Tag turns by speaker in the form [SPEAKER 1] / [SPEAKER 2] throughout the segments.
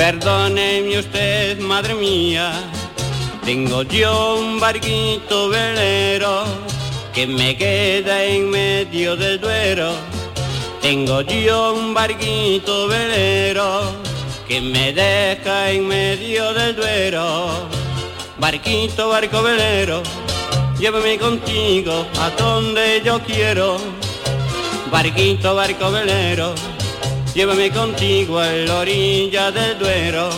[SPEAKER 1] Perdóneme usted, madre mía, tengo yo un barquito velero que me queda en medio del duero. Tengo yo un barquito velero que me deja en medio del duero. Barquito, barco velero, llévame contigo a donde yo quiero. Barquito, barco velero, llévame contigo a la orilla del Duero.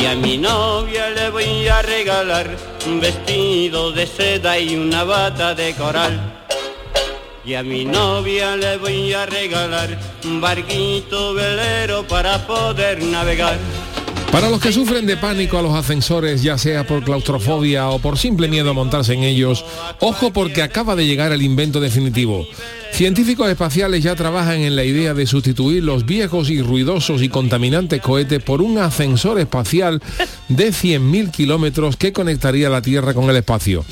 [SPEAKER 1] Y a mi novia le voy a regalar un vestido de seda y una bata de coral. Y a mi novia le voy a regalar un barquito velero para poder navegar.
[SPEAKER 2] Para los que sufren de pánico a los ascensores, ya sea por claustrofobia o por simple miedo a montarse en ellos, ojo porque acaba de llegar el invento definitivo. Científicos espaciales ya trabajan en la idea de sustituir los viejos y ruidosos y contaminantes cohetes por un ascensor espacial de 100.000 kilómetros que conectaría la Tierra con el espacio.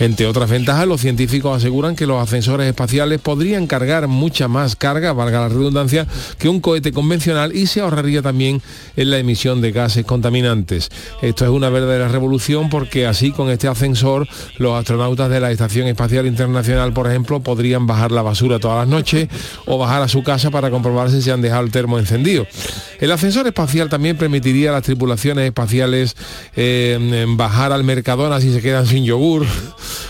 [SPEAKER 2] Entre otras ventajas, los científicos aseguran que los ascensores espaciales podrían cargar mucha más carga, valga la redundancia, que un cohete convencional y se ahorraría también en la emisión de gases contaminantes. Esto es una verdadera revolución porque así con este ascensor los astronautas de la Estación Espacial Internacional, por ejemplo, podrían bajar la basura todas las noches o bajar a su casa para comprobar si se han dejado el termo encendido. El ascensor espacial también permitiría a las tripulaciones espaciales eh, bajar al Mercadona si se quedan sin yogur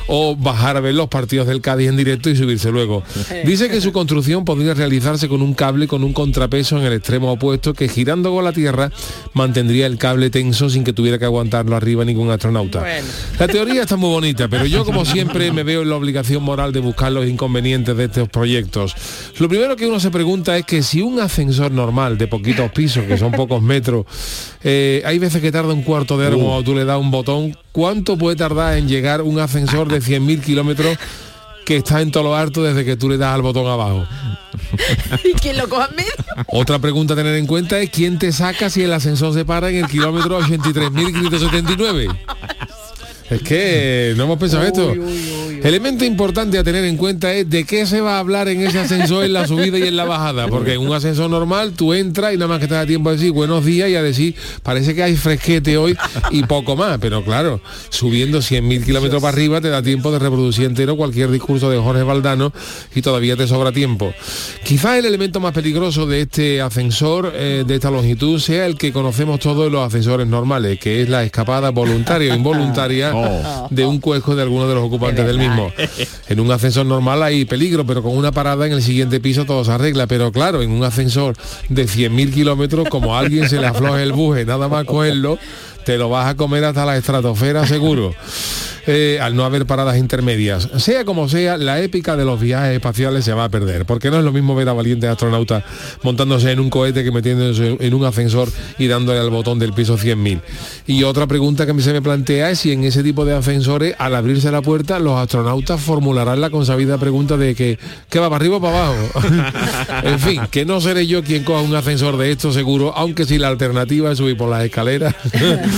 [SPEAKER 2] o bajar a ver los partidos del Cádiz en directo y subirse luego. Dice que su construcción podría realizarse con un cable con un contrapeso en el extremo opuesto que girando con la Tierra mantendría el cable tenso sin que tuviera que aguantarlo arriba ningún astronauta. La teoría está muy bonita, pero yo como siempre me veo en la obligación moral de buscar los inconvenientes de estos proyectos. Lo primero que uno se pregunta es que si un ascensor normal de poquitos pisos, que son pocos metros, eh, hay veces que tarda un cuarto de hora
[SPEAKER 3] Uh.
[SPEAKER 2] cuando tú le das un botón, ¿cuánto puede tardar en llegar un ascensor de 100.000 kilómetros que está en todo lo alto desde que tú le das al botón abajo?
[SPEAKER 4] ¿Y quién lo coja medio?
[SPEAKER 2] Otra pregunta a tener en cuenta es quién te saca si el ascensor se para en el kilómetro 83.579. Es que no hemos pensado esto. Elemento importante a tener en cuenta es de qué se va a hablar en ese ascensor en la subida y en la bajada. Porque en un ascensor normal tú entras y nada más que te da tiempo a decir buenos días y a decir parece que hay fresquete hoy y poco más. Pero claro, subiendo 100.000 kilómetros para arriba te da tiempo de reproducir entero cualquier discurso de Jorge Valdano y todavía te sobra tiempo. Quizás el elemento más peligroso de este ascensor eh, de esta longitud sea el que conocemos todos los ascensores normales, que es la escapada voluntaria o involuntaria de un cuesco de alguno de los ocupantes del mismo. En un ascensor normal hay peligro, pero con una parada en el siguiente piso todo se arregla. Pero claro, en un ascensor de 100.000 kilómetros, como a alguien se le afloje el buje, nada más cogerlo, te lo vas a comer hasta la estratosfera seguro. Eh, al no haber paradas intermedias. Sea como sea, la épica de los viajes espaciales se va a perder, porque no es lo mismo ver a valientes astronautas montándose en un cohete que metiéndose en un ascensor y dándole al botón del piso 100.000. Y otra pregunta que se me plantea es si en ese tipo de ascensores, al abrirse la puerta, los astronautas formularán la consabida pregunta de que, ¿qué va para arriba o para abajo? en fin, que no seré yo quien coja un ascensor de esto seguro, aunque si la alternativa es subir por las escaleras,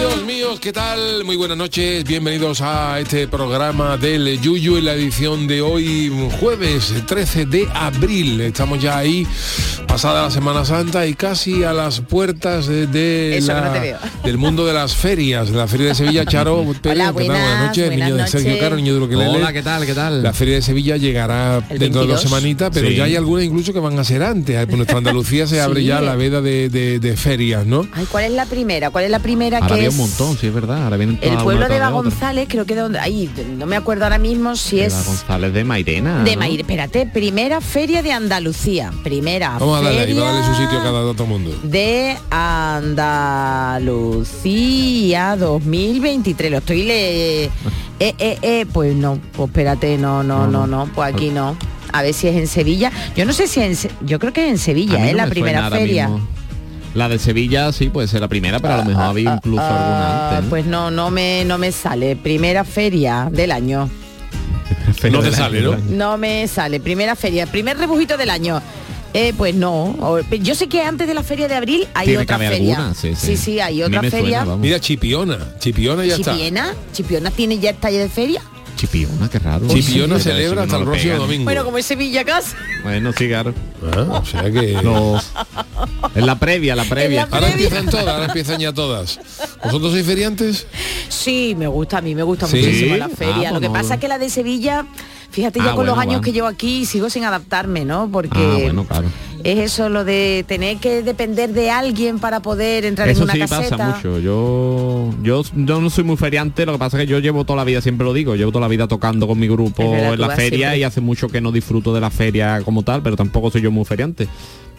[SPEAKER 2] Queridos míos, Amigos, ¿qué tal? Muy buenas noches, bienvenidos a este programa del Yuyu en la edición de hoy, jueves 13 de abril. Estamos ya ahí, pasada la Semana Santa y casi a las puertas de, de
[SPEAKER 4] Eso,
[SPEAKER 2] la-
[SPEAKER 4] que no te veo.
[SPEAKER 2] del mundo de las ferias, la Feria de Sevilla. Charo, Pérez, ¿qué tal?
[SPEAKER 4] buenas,
[SPEAKER 2] buenas noches,
[SPEAKER 4] buenas
[SPEAKER 2] niño de Sergio
[SPEAKER 4] noches.
[SPEAKER 2] Caro, niño de Ukelele.
[SPEAKER 3] Hola, ¿qué tal? ¿Qué tal?
[SPEAKER 2] La Feria de Sevilla llegará dentro de dos
[SPEAKER 4] 22.
[SPEAKER 2] semanitas, pero
[SPEAKER 3] Sí.
[SPEAKER 2] ya hay algunas incluso que van a ser antes. Por nuestra Andalucía se abre
[SPEAKER 4] Sí.
[SPEAKER 2] ya la veda de, de- de ferias, ¿no?
[SPEAKER 4] Ay, ¿cuál es la primera? ¿Cuál es la primera
[SPEAKER 3] Ahora
[SPEAKER 4] que?
[SPEAKER 3] Un montón, sí, es verdad. Ahora vienen
[SPEAKER 4] El pueblo de Eva. González, creo que de donde. Ahí, no me acuerdo ahora mismo si es.
[SPEAKER 3] Eva González de Mairena.
[SPEAKER 4] De
[SPEAKER 3] ¿no?
[SPEAKER 4] Maire, espérate, primera feria de Andalucía. Primera
[SPEAKER 2] Vamos a darle ahí,
[SPEAKER 4] feria
[SPEAKER 2] va a darle su sitio a cada otro mundo.
[SPEAKER 4] de Andalucía 2023. Lo estoy le. Eh, eh, eh, pues no, pues espérate, no, no, no, no, pues aquí no. A ver si es en Sevilla. Yo no sé si en Se- yo creo que es en Sevilla, es
[SPEAKER 3] no
[SPEAKER 4] la
[SPEAKER 3] me
[SPEAKER 4] primera feria.
[SPEAKER 3] mismo. La de Sevilla sí puede ser la primera, pero a lo mejor había incluso alguna
[SPEAKER 4] Ah,
[SPEAKER 3] antes. ¿no?
[SPEAKER 4] Pues no, no me, no me sale. Primera feria del año.
[SPEAKER 3] Feria
[SPEAKER 2] no te sale,
[SPEAKER 3] año,
[SPEAKER 2] ¿no?
[SPEAKER 4] No me sale. Primera feria, primer rebujito del año. Eh, pues no. O- Yo sé que antes de la feria de abril hay
[SPEAKER 3] Tiene
[SPEAKER 4] otra feria.
[SPEAKER 3] alguna, sí, sí.
[SPEAKER 4] sí, hay otra
[SPEAKER 3] suena,
[SPEAKER 4] feria.
[SPEAKER 2] Mira, Chipiona, Chipiona ya está.
[SPEAKER 4] Chipiona, Chipiona tiene ya talla de feria.
[SPEAKER 3] Chipiona, qué raro.
[SPEAKER 2] Chipiona
[SPEAKER 3] Sí,
[SPEAKER 2] celebra hasta
[SPEAKER 3] no
[SPEAKER 2] el próximo
[SPEAKER 3] pegan.
[SPEAKER 2] domingo.
[SPEAKER 4] Bueno, como es Sevilla casi.
[SPEAKER 3] Bueno, sí, claro.
[SPEAKER 2] Ah, o sea que...
[SPEAKER 3] Los- En la previa, la previa.
[SPEAKER 4] la-
[SPEAKER 2] Ahora empiezan todas, ahora empiezan ya todas. ¿Vosotros sois feriantes?
[SPEAKER 4] Sí, me gusta, a mí me gusta
[SPEAKER 2] ¿Sí?
[SPEAKER 4] muchísimo la
[SPEAKER 3] Ah,
[SPEAKER 4] feria.
[SPEAKER 3] pues
[SPEAKER 4] Lo que
[SPEAKER 3] no.
[SPEAKER 4] pasa es que la de Sevilla, fíjate ya
[SPEAKER 3] Ah,
[SPEAKER 4] con
[SPEAKER 3] bueno,
[SPEAKER 4] los años que llevo aquí, sigo sin adaptarme, ¿no? Porque
[SPEAKER 3] Ah, bueno, claro.
[SPEAKER 4] es eso lo de tener que depender de alguien para poder entrar
[SPEAKER 3] Eso
[SPEAKER 4] en una
[SPEAKER 3] sí
[SPEAKER 4] caseta.
[SPEAKER 3] pasa mucho. Yo, yo yo no soy muy feriante, lo que pasa es que yo llevo toda la vida, siempre lo digo, llevo toda la vida tocando con mi grupo
[SPEAKER 4] verdad,
[SPEAKER 3] en la feria
[SPEAKER 4] siempre.
[SPEAKER 3] y hace mucho que no disfruto de la feria como tal, pero tampoco soy yo muy feriante.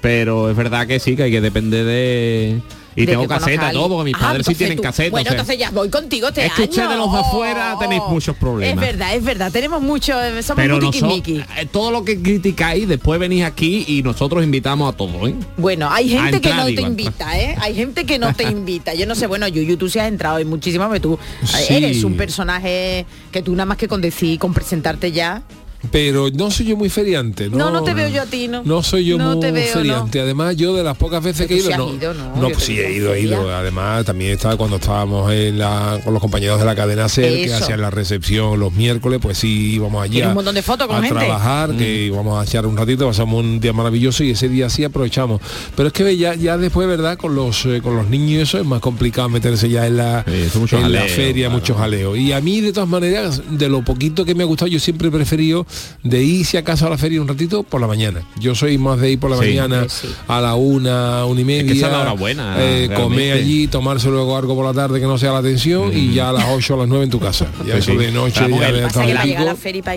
[SPEAKER 3] Pero es verdad que sí, que hay que depender de... Y
[SPEAKER 4] de
[SPEAKER 3] tengo caseta, todo, porque mis
[SPEAKER 4] Ah,
[SPEAKER 3] padres sí tienen
[SPEAKER 4] tú-
[SPEAKER 3] caseta.
[SPEAKER 4] Bueno,
[SPEAKER 3] o sea,
[SPEAKER 4] entonces ya voy contigo este
[SPEAKER 3] Es que
[SPEAKER 4] año.
[SPEAKER 3] ustedes los de afuera tenéis muchos problemas.
[SPEAKER 4] Es verdad, es verdad. Tenemos mucho, eh, somos
[SPEAKER 3] pero nosotros, eh, todo lo que criticáis, después venís aquí y nosotros invitamos a todos, ¿eh?
[SPEAKER 4] Bueno, hay gente que no te
[SPEAKER 3] digo,
[SPEAKER 4] invita, ¿eh? Hay gente que no te invita. Yo no sé, bueno, Yuyu, tú sí has entrado en muchísimas, pero tú
[SPEAKER 2] Sí.
[SPEAKER 4] eres un personaje que tú nada más que con decir, con presentarte ya.
[SPEAKER 2] Pero no soy yo muy feriante. No,
[SPEAKER 4] No, no te veo yo a ti, ¿no?
[SPEAKER 2] No soy yo
[SPEAKER 4] No
[SPEAKER 2] muy
[SPEAKER 4] te veo,
[SPEAKER 2] feriante. Además, yo de las pocas veces que he ido, no,
[SPEAKER 4] ido, ¿no?
[SPEAKER 2] pues sí he ido, he ido. Además, también estaba cuando estábamos en la, con los compañeros de la cadena SER, que hacían la recepción los miércoles, pues sí íbamos allí a,
[SPEAKER 4] un montón de fotos con
[SPEAKER 2] a
[SPEAKER 4] gente.
[SPEAKER 2] trabajar, que íbamos a echar un ratito, pasamos un día maravilloso y ese día sí aprovechamos. Pero es que ya, ya después, ¿verdad? Con los eh, con los niños y eso es más complicado meterse ya en la,
[SPEAKER 3] Sí,
[SPEAKER 2] en la feria,
[SPEAKER 3] claro.
[SPEAKER 2] mucho jaleo. Y a mí, de todas maneras, de lo poquito que me ha gustado, yo siempre he preferido de ir si acaso a la feria un ratito por la mañana. Yo soy más de ir por la
[SPEAKER 3] Sí.
[SPEAKER 2] mañana
[SPEAKER 4] Sí.
[SPEAKER 2] a la una, una y media.
[SPEAKER 3] es la hora buena,
[SPEAKER 2] eh, comer allí, tomarse luego algo por la tarde que no sea la atención y ya a las 8 o a las 9 en tu casa. Ya
[SPEAKER 3] Pues
[SPEAKER 2] eso
[SPEAKER 3] sí.
[SPEAKER 2] de noche, de
[SPEAKER 4] que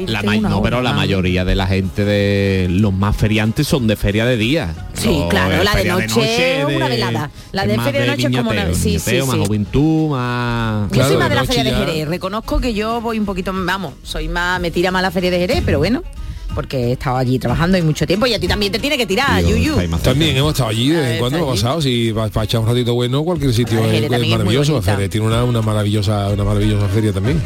[SPEAKER 4] la
[SPEAKER 3] no, pero la mayoría de la gente de los más feriantes son de feria de día.
[SPEAKER 4] Sí,
[SPEAKER 3] Los-
[SPEAKER 4] claro, la de noche es una velada. La de
[SPEAKER 3] más
[SPEAKER 4] feria de noche es como una- sí,
[SPEAKER 3] más
[SPEAKER 4] sí.
[SPEAKER 3] juventud, más...
[SPEAKER 4] Yo soy más
[SPEAKER 2] de
[SPEAKER 4] de la feria de Jerez. Reconozco que yo voy un poquito, vamos, soy más, me tira más la feria de Jerez, pero bueno, porque he estado allí trabajando y mucho tiempo y a ti también te tiene que tirar, Yuyu.
[SPEAKER 2] También hemos estado allí de vez en
[SPEAKER 4] Ah,
[SPEAKER 2] cuando, hemos pasado, si vas para echar un ratito bueno, cualquier sitio
[SPEAKER 4] Ah,
[SPEAKER 2] es,
[SPEAKER 4] Jerez
[SPEAKER 2] es maravilloso. tiene una, una maravillosa, una maravillosa feria también.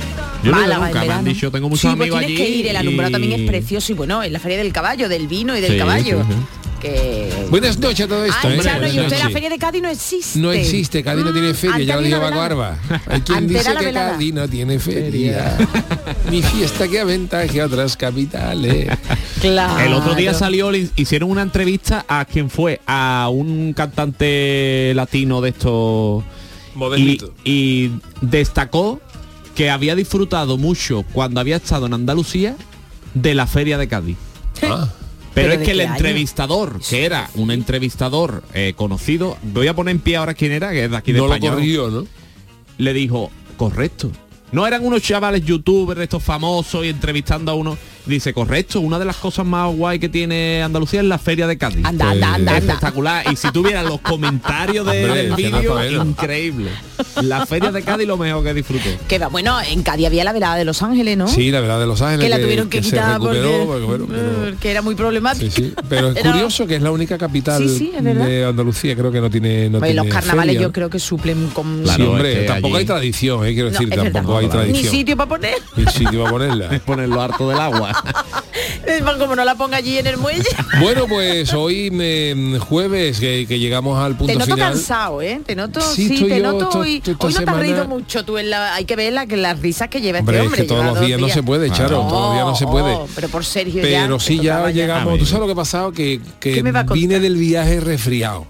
[SPEAKER 3] Yo no nunca, me han dicho, tengo muchos
[SPEAKER 4] sí, pues
[SPEAKER 3] amigos
[SPEAKER 4] tienes
[SPEAKER 3] allí.
[SPEAKER 4] que ir, el alumbrado también es precioso y bueno, en la feria del caballo, del vino y del
[SPEAKER 3] Sí,
[SPEAKER 4] caballo.
[SPEAKER 3] sí, sí.
[SPEAKER 4] Que...
[SPEAKER 2] Buenas noches a todo esto.
[SPEAKER 4] Ay,
[SPEAKER 2] ¿eh?
[SPEAKER 4] Chano,
[SPEAKER 2] Buenas
[SPEAKER 4] y usted la feria de Cádiz no existe.
[SPEAKER 2] No existe, Cádiz no tiene
[SPEAKER 4] Mm,
[SPEAKER 2] feria, ya lo dijo Paco. Arba. Hay quien dice que
[SPEAKER 4] velada.
[SPEAKER 2] Cádiz no tiene feria. Mi fiesta que aventaje a otras capitales.
[SPEAKER 4] Claro.
[SPEAKER 3] El otro día salió, le hicieron una entrevista a quien fue, a un cantante latino de estos y, y destacó que había disfrutado mucho cuando había estado en Andalucía de la feria de Cádiz.
[SPEAKER 2] Ah,
[SPEAKER 3] Pero,
[SPEAKER 4] ¿Pero
[SPEAKER 3] es que el
[SPEAKER 4] año?
[SPEAKER 3] entrevistador, que era un entrevistador eh, conocido, voy a poner en pie ahora quién era, que es de aquí de
[SPEAKER 2] no
[SPEAKER 3] España, ¿no?
[SPEAKER 2] corrió, ¿no?
[SPEAKER 3] le dijo, correcto. No eran unos chavales youtubers, estos famosos y entrevistando a uno. Dice, correcto, una de las cosas más guay que tiene Andalucía es la feria de Cádiz.
[SPEAKER 4] Anda, anda, anda, anda.
[SPEAKER 3] Espectacular. Y si tuvieras los comentarios de-
[SPEAKER 2] Hombre,
[SPEAKER 3] del vídeo, increíble. La feria de Cádiz lo mejor que disfruté.
[SPEAKER 4] Que va, bueno, en Cádiz había la velada de Los Ángeles, ¿no?
[SPEAKER 2] Sí, la verdad de Los Ángeles.
[SPEAKER 4] que la tuvieron que, quitar
[SPEAKER 2] recuperó,
[SPEAKER 4] porque,
[SPEAKER 2] porque, bueno, pero-
[SPEAKER 4] que era muy problemática.
[SPEAKER 2] Sí, sí. Pero es curioso que es la única capital
[SPEAKER 4] Sí, sí, es verdad.
[SPEAKER 2] de Andalucía, creo que no tiene. No
[SPEAKER 4] Oye, los carnavales
[SPEAKER 2] feria.
[SPEAKER 4] yo creo que suplen con...
[SPEAKER 3] Claro,
[SPEAKER 2] sí, hombre,
[SPEAKER 3] es que
[SPEAKER 2] tampoco
[SPEAKER 3] allí-
[SPEAKER 2] hay tradición, eh, quiero
[SPEAKER 4] No,
[SPEAKER 2] decir,
[SPEAKER 4] es verdad.
[SPEAKER 2] tampoco hay
[SPEAKER 3] Claro.
[SPEAKER 4] Ni
[SPEAKER 2] tradición.
[SPEAKER 4] sitio para poner.
[SPEAKER 2] Ni sitio para ponerla.
[SPEAKER 3] Ponerlo harto del agua.
[SPEAKER 4] Como no la ponga allí en el muelle.
[SPEAKER 2] Bueno, pues hoy me- jueves que, que llegamos al punto
[SPEAKER 4] Te noto
[SPEAKER 2] final.
[SPEAKER 4] cansado, ¿eh? Te noto,
[SPEAKER 2] Sí,
[SPEAKER 4] sí, te
[SPEAKER 2] yo
[SPEAKER 4] noto
[SPEAKER 2] to-
[SPEAKER 4] hoy. hoy no te has reído mucho tú en la, hay que ver la, que las risas que lleva
[SPEAKER 2] Hombre,
[SPEAKER 4] este
[SPEAKER 2] es
[SPEAKER 4] hombre.
[SPEAKER 2] que todos los días no se puede, Charo, todos los días no se puede.
[SPEAKER 4] oh, pero por Sergio
[SPEAKER 2] Pero
[SPEAKER 4] ya,
[SPEAKER 2] sí ya llegamos. ¿Tú sabes lo que ha pasado? Que, que
[SPEAKER 4] ¿Qué me va a
[SPEAKER 2] vine del viaje resfriado.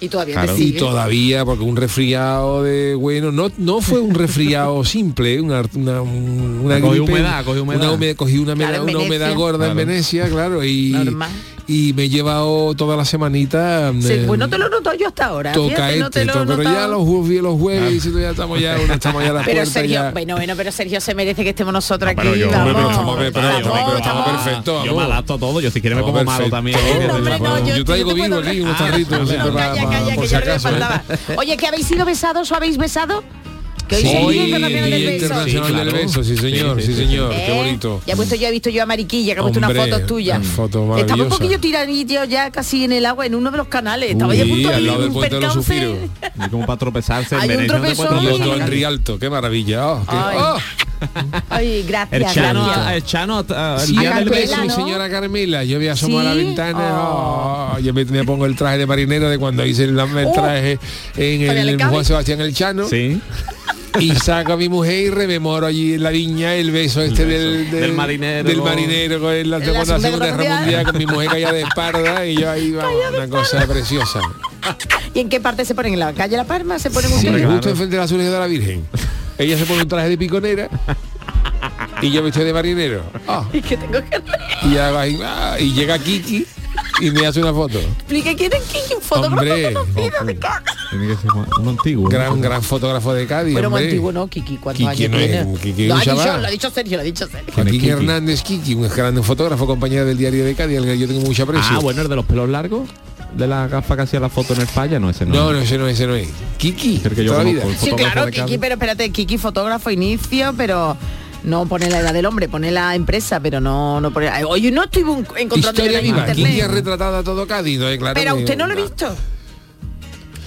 [SPEAKER 4] Y todavía
[SPEAKER 3] Claro.
[SPEAKER 4] te
[SPEAKER 2] Y todavía, porque un resfriado de bueno, no, no fue un resfriado simple, una, una, una gripe,
[SPEAKER 3] humedad, cogió humedad.
[SPEAKER 2] Una humedad- cogí una,
[SPEAKER 4] Claro,
[SPEAKER 2] humedad-
[SPEAKER 4] en
[SPEAKER 2] una humedad gorda en
[SPEAKER 3] Claro.
[SPEAKER 2] Venecia, claro, y,
[SPEAKER 4] Normal.
[SPEAKER 2] Y me he llevado toda la semanita.
[SPEAKER 4] Sí,
[SPEAKER 2] eh,
[SPEAKER 4] pues no te lo noto yo hasta ahora.
[SPEAKER 2] toca
[SPEAKER 4] fíjate, no te
[SPEAKER 2] este,
[SPEAKER 4] lo
[SPEAKER 2] to- pero ya los jueves, los jueves, y ya estamos ya, una- estamos ya a la
[SPEAKER 4] Pero
[SPEAKER 2] puerta
[SPEAKER 4] Sergio,
[SPEAKER 2] ya.
[SPEAKER 4] bueno, bueno, pero Sergio se merece que estemos nosotros aquí.
[SPEAKER 3] yo-
[SPEAKER 4] vamos.
[SPEAKER 2] pero estamos- pero
[SPEAKER 4] Vamos,
[SPEAKER 2] estamos- pero estamos
[SPEAKER 4] estamos-
[SPEAKER 2] perfectos.
[SPEAKER 3] Yo me adapto a todo, yo si quieres me pongo malo también.
[SPEAKER 4] No, hombre, no,
[SPEAKER 2] yo,
[SPEAKER 4] yo-
[SPEAKER 2] traigo vino aquí, unos
[SPEAKER 3] Ah,
[SPEAKER 2] tarritos,
[SPEAKER 4] no. Oye, ¿que habéis sido besados o habéis besado? Que hoy
[SPEAKER 2] Sí,
[SPEAKER 4] es el Día
[SPEAKER 2] el
[SPEAKER 4] Internacional del Beso.
[SPEAKER 2] Internacional
[SPEAKER 3] Sí,
[SPEAKER 2] del
[SPEAKER 3] claro.
[SPEAKER 2] Beso, sí señor,
[SPEAKER 3] Sí,
[SPEAKER 2] sí,
[SPEAKER 3] sí, sí,
[SPEAKER 2] señor,
[SPEAKER 4] ¿Eh?
[SPEAKER 2] qué bonito.
[SPEAKER 4] Ya he puesto yo, he visto yo a Mariquilla, que ha puesto
[SPEAKER 2] Hombre,
[SPEAKER 4] unas fotos tuyas.
[SPEAKER 2] una foto
[SPEAKER 4] Estaba un poquillo tiradillo ya casi en el agua en uno de los canales. Estaba ya a
[SPEAKER 2] Uy,
[SPEAKER 4] punto de
[SPEAKER 2] al lado del
[SPEAKER 4] un
[SPEAKER 2] puente de los
[SPEAKER 4] percance.
[SPEAKER 2] Suspiros.
[SPEAKER 3] Y como para tropezarse
[SPEAKER 4] Hay un tropezón.
[SPEAKER 2] Y otro
[SPEAKER 3] en.
[SPEAKER 2] Rialto, qué maravilla. oh, qué- oh.
[SPEAKER 4] Ay, gracias,
[SPEAKER 3] El Chano,
[SPEAKER 4] gracias.
[SPEAKER 3] el Chano, ah, el
[SPEAKER 2] Sí,
[SPEAKER 3] día
[SPEAKER 4] a
[SPEAKER 3] del
[SPEAKER 4] Carmela,
[SPEAKER 3] beso.
[SPEAKER 2] mi
[SPEAKER 4] ¿no?
[SPEAKER 2] señora Carmela, yo me asomo a la ventana,
[SPEAKER 4] Oh.
[SPEAKER 2] oh, yo me, me pongo el traje de marinero de cuando hice el, el
[SPEAKER 4] Oh.
[SPEAKER 2] traje en
[SPEAKER 4] Con el.
[SPEAKER 2] Juan Sebastián El Chano.
[SPEAKER 3] Sí.
[SPEAKER 2] y saco a mi mujer y rememoro allí en la viña el beso este del,
[SPEAKER 3] Del marinero.
[SPEAKER 2] del marinero con la
[SPEAKER 4] En la
[SPEAKER 2] segunda,
[SPEAKER 4] Guerra
[SPEAKER 2] mundial con mi mujer callada de espalda y yo ahí vamos, una cosa preciosa
[SPEAKER 4] ¿Y en qué parte se ponen? ¿En la calle La Palma? ¿Se ponen
[SPEAKER 2] sí,
[SPEAKER 3] claro.
[SPEAKER 2] justo enfrente de la azulejo de la Virgen ella se pone un traje de piconera y yo me estoy de marinero Ah,
[SPEAKER 4] ¿Y qué tengo que hacer?
[SPEAKER 2] y, ahí, ah, y llega Kiki y me hace una foto
[SPEAKER 4] Explique quién es Kiki, un fotógrafo
[SPEAKER 2] Hombre,
[SPEAKER 4] conocido de Cádiz.
[SPEAKER 3] Tiene que ser un antiguo.
[SPEAKER 2] gran gran fotógrafo de Cádiz
[SPEAKER 4] Pero
[SPEAKER 2] hombre.
[SPEAKER 4] antiguo, ¿no? Kiki, ¿cuántos
[SPEAKER 2] Kiki
[SPEAKER 4] años
[SPEAKER 2] no es-
[SPEAKER 4] tiene?
[SPEAKER 2] Kiki es
[SPEAKER 4] lo,
[SPEAKER 2] un
[SPEAKER 4] ha dicho, lo ha dicho Sergio, lo ha dicho Sergio.
[SPEAKER 2] Joaquín
[SPEAKER 3] Kiki?
[SPEAKER 2] Hernández Kiki, un gran fotógrafo, compañero del diario de Cádiz, al que yo tengo mucho aprecio.
[SPEAKER 3] Ah, bueno, el de los pelos largos. De la gafa que hacía la foto en el falla, no, ese no.
[SPEAKER 2] No, no, ese no, ese no es. Kiki,
[SPEAKER 3] El que yo
[SPEAKER 2] toda la vida.
[SPEAKER 3] conozco, el
[SPEAKER 4] Sí, claro, Kiki, pero espérate, Kiki fotógrafo inicio, pero no pone la edad del hombre, pone la empresa, pero no no pone. Oye, no estoy encontrando
[SPEAKER 2] Historia
[SPEAKER 4] en
[SPEAKER 2] viva,
[SPEAKER 4] internet.
[SPEAKER 2] Kiki ha retratado a todo Cádiz, ¿no? Eh, claro
[SPEAKER 4] pero usted no lo he visto.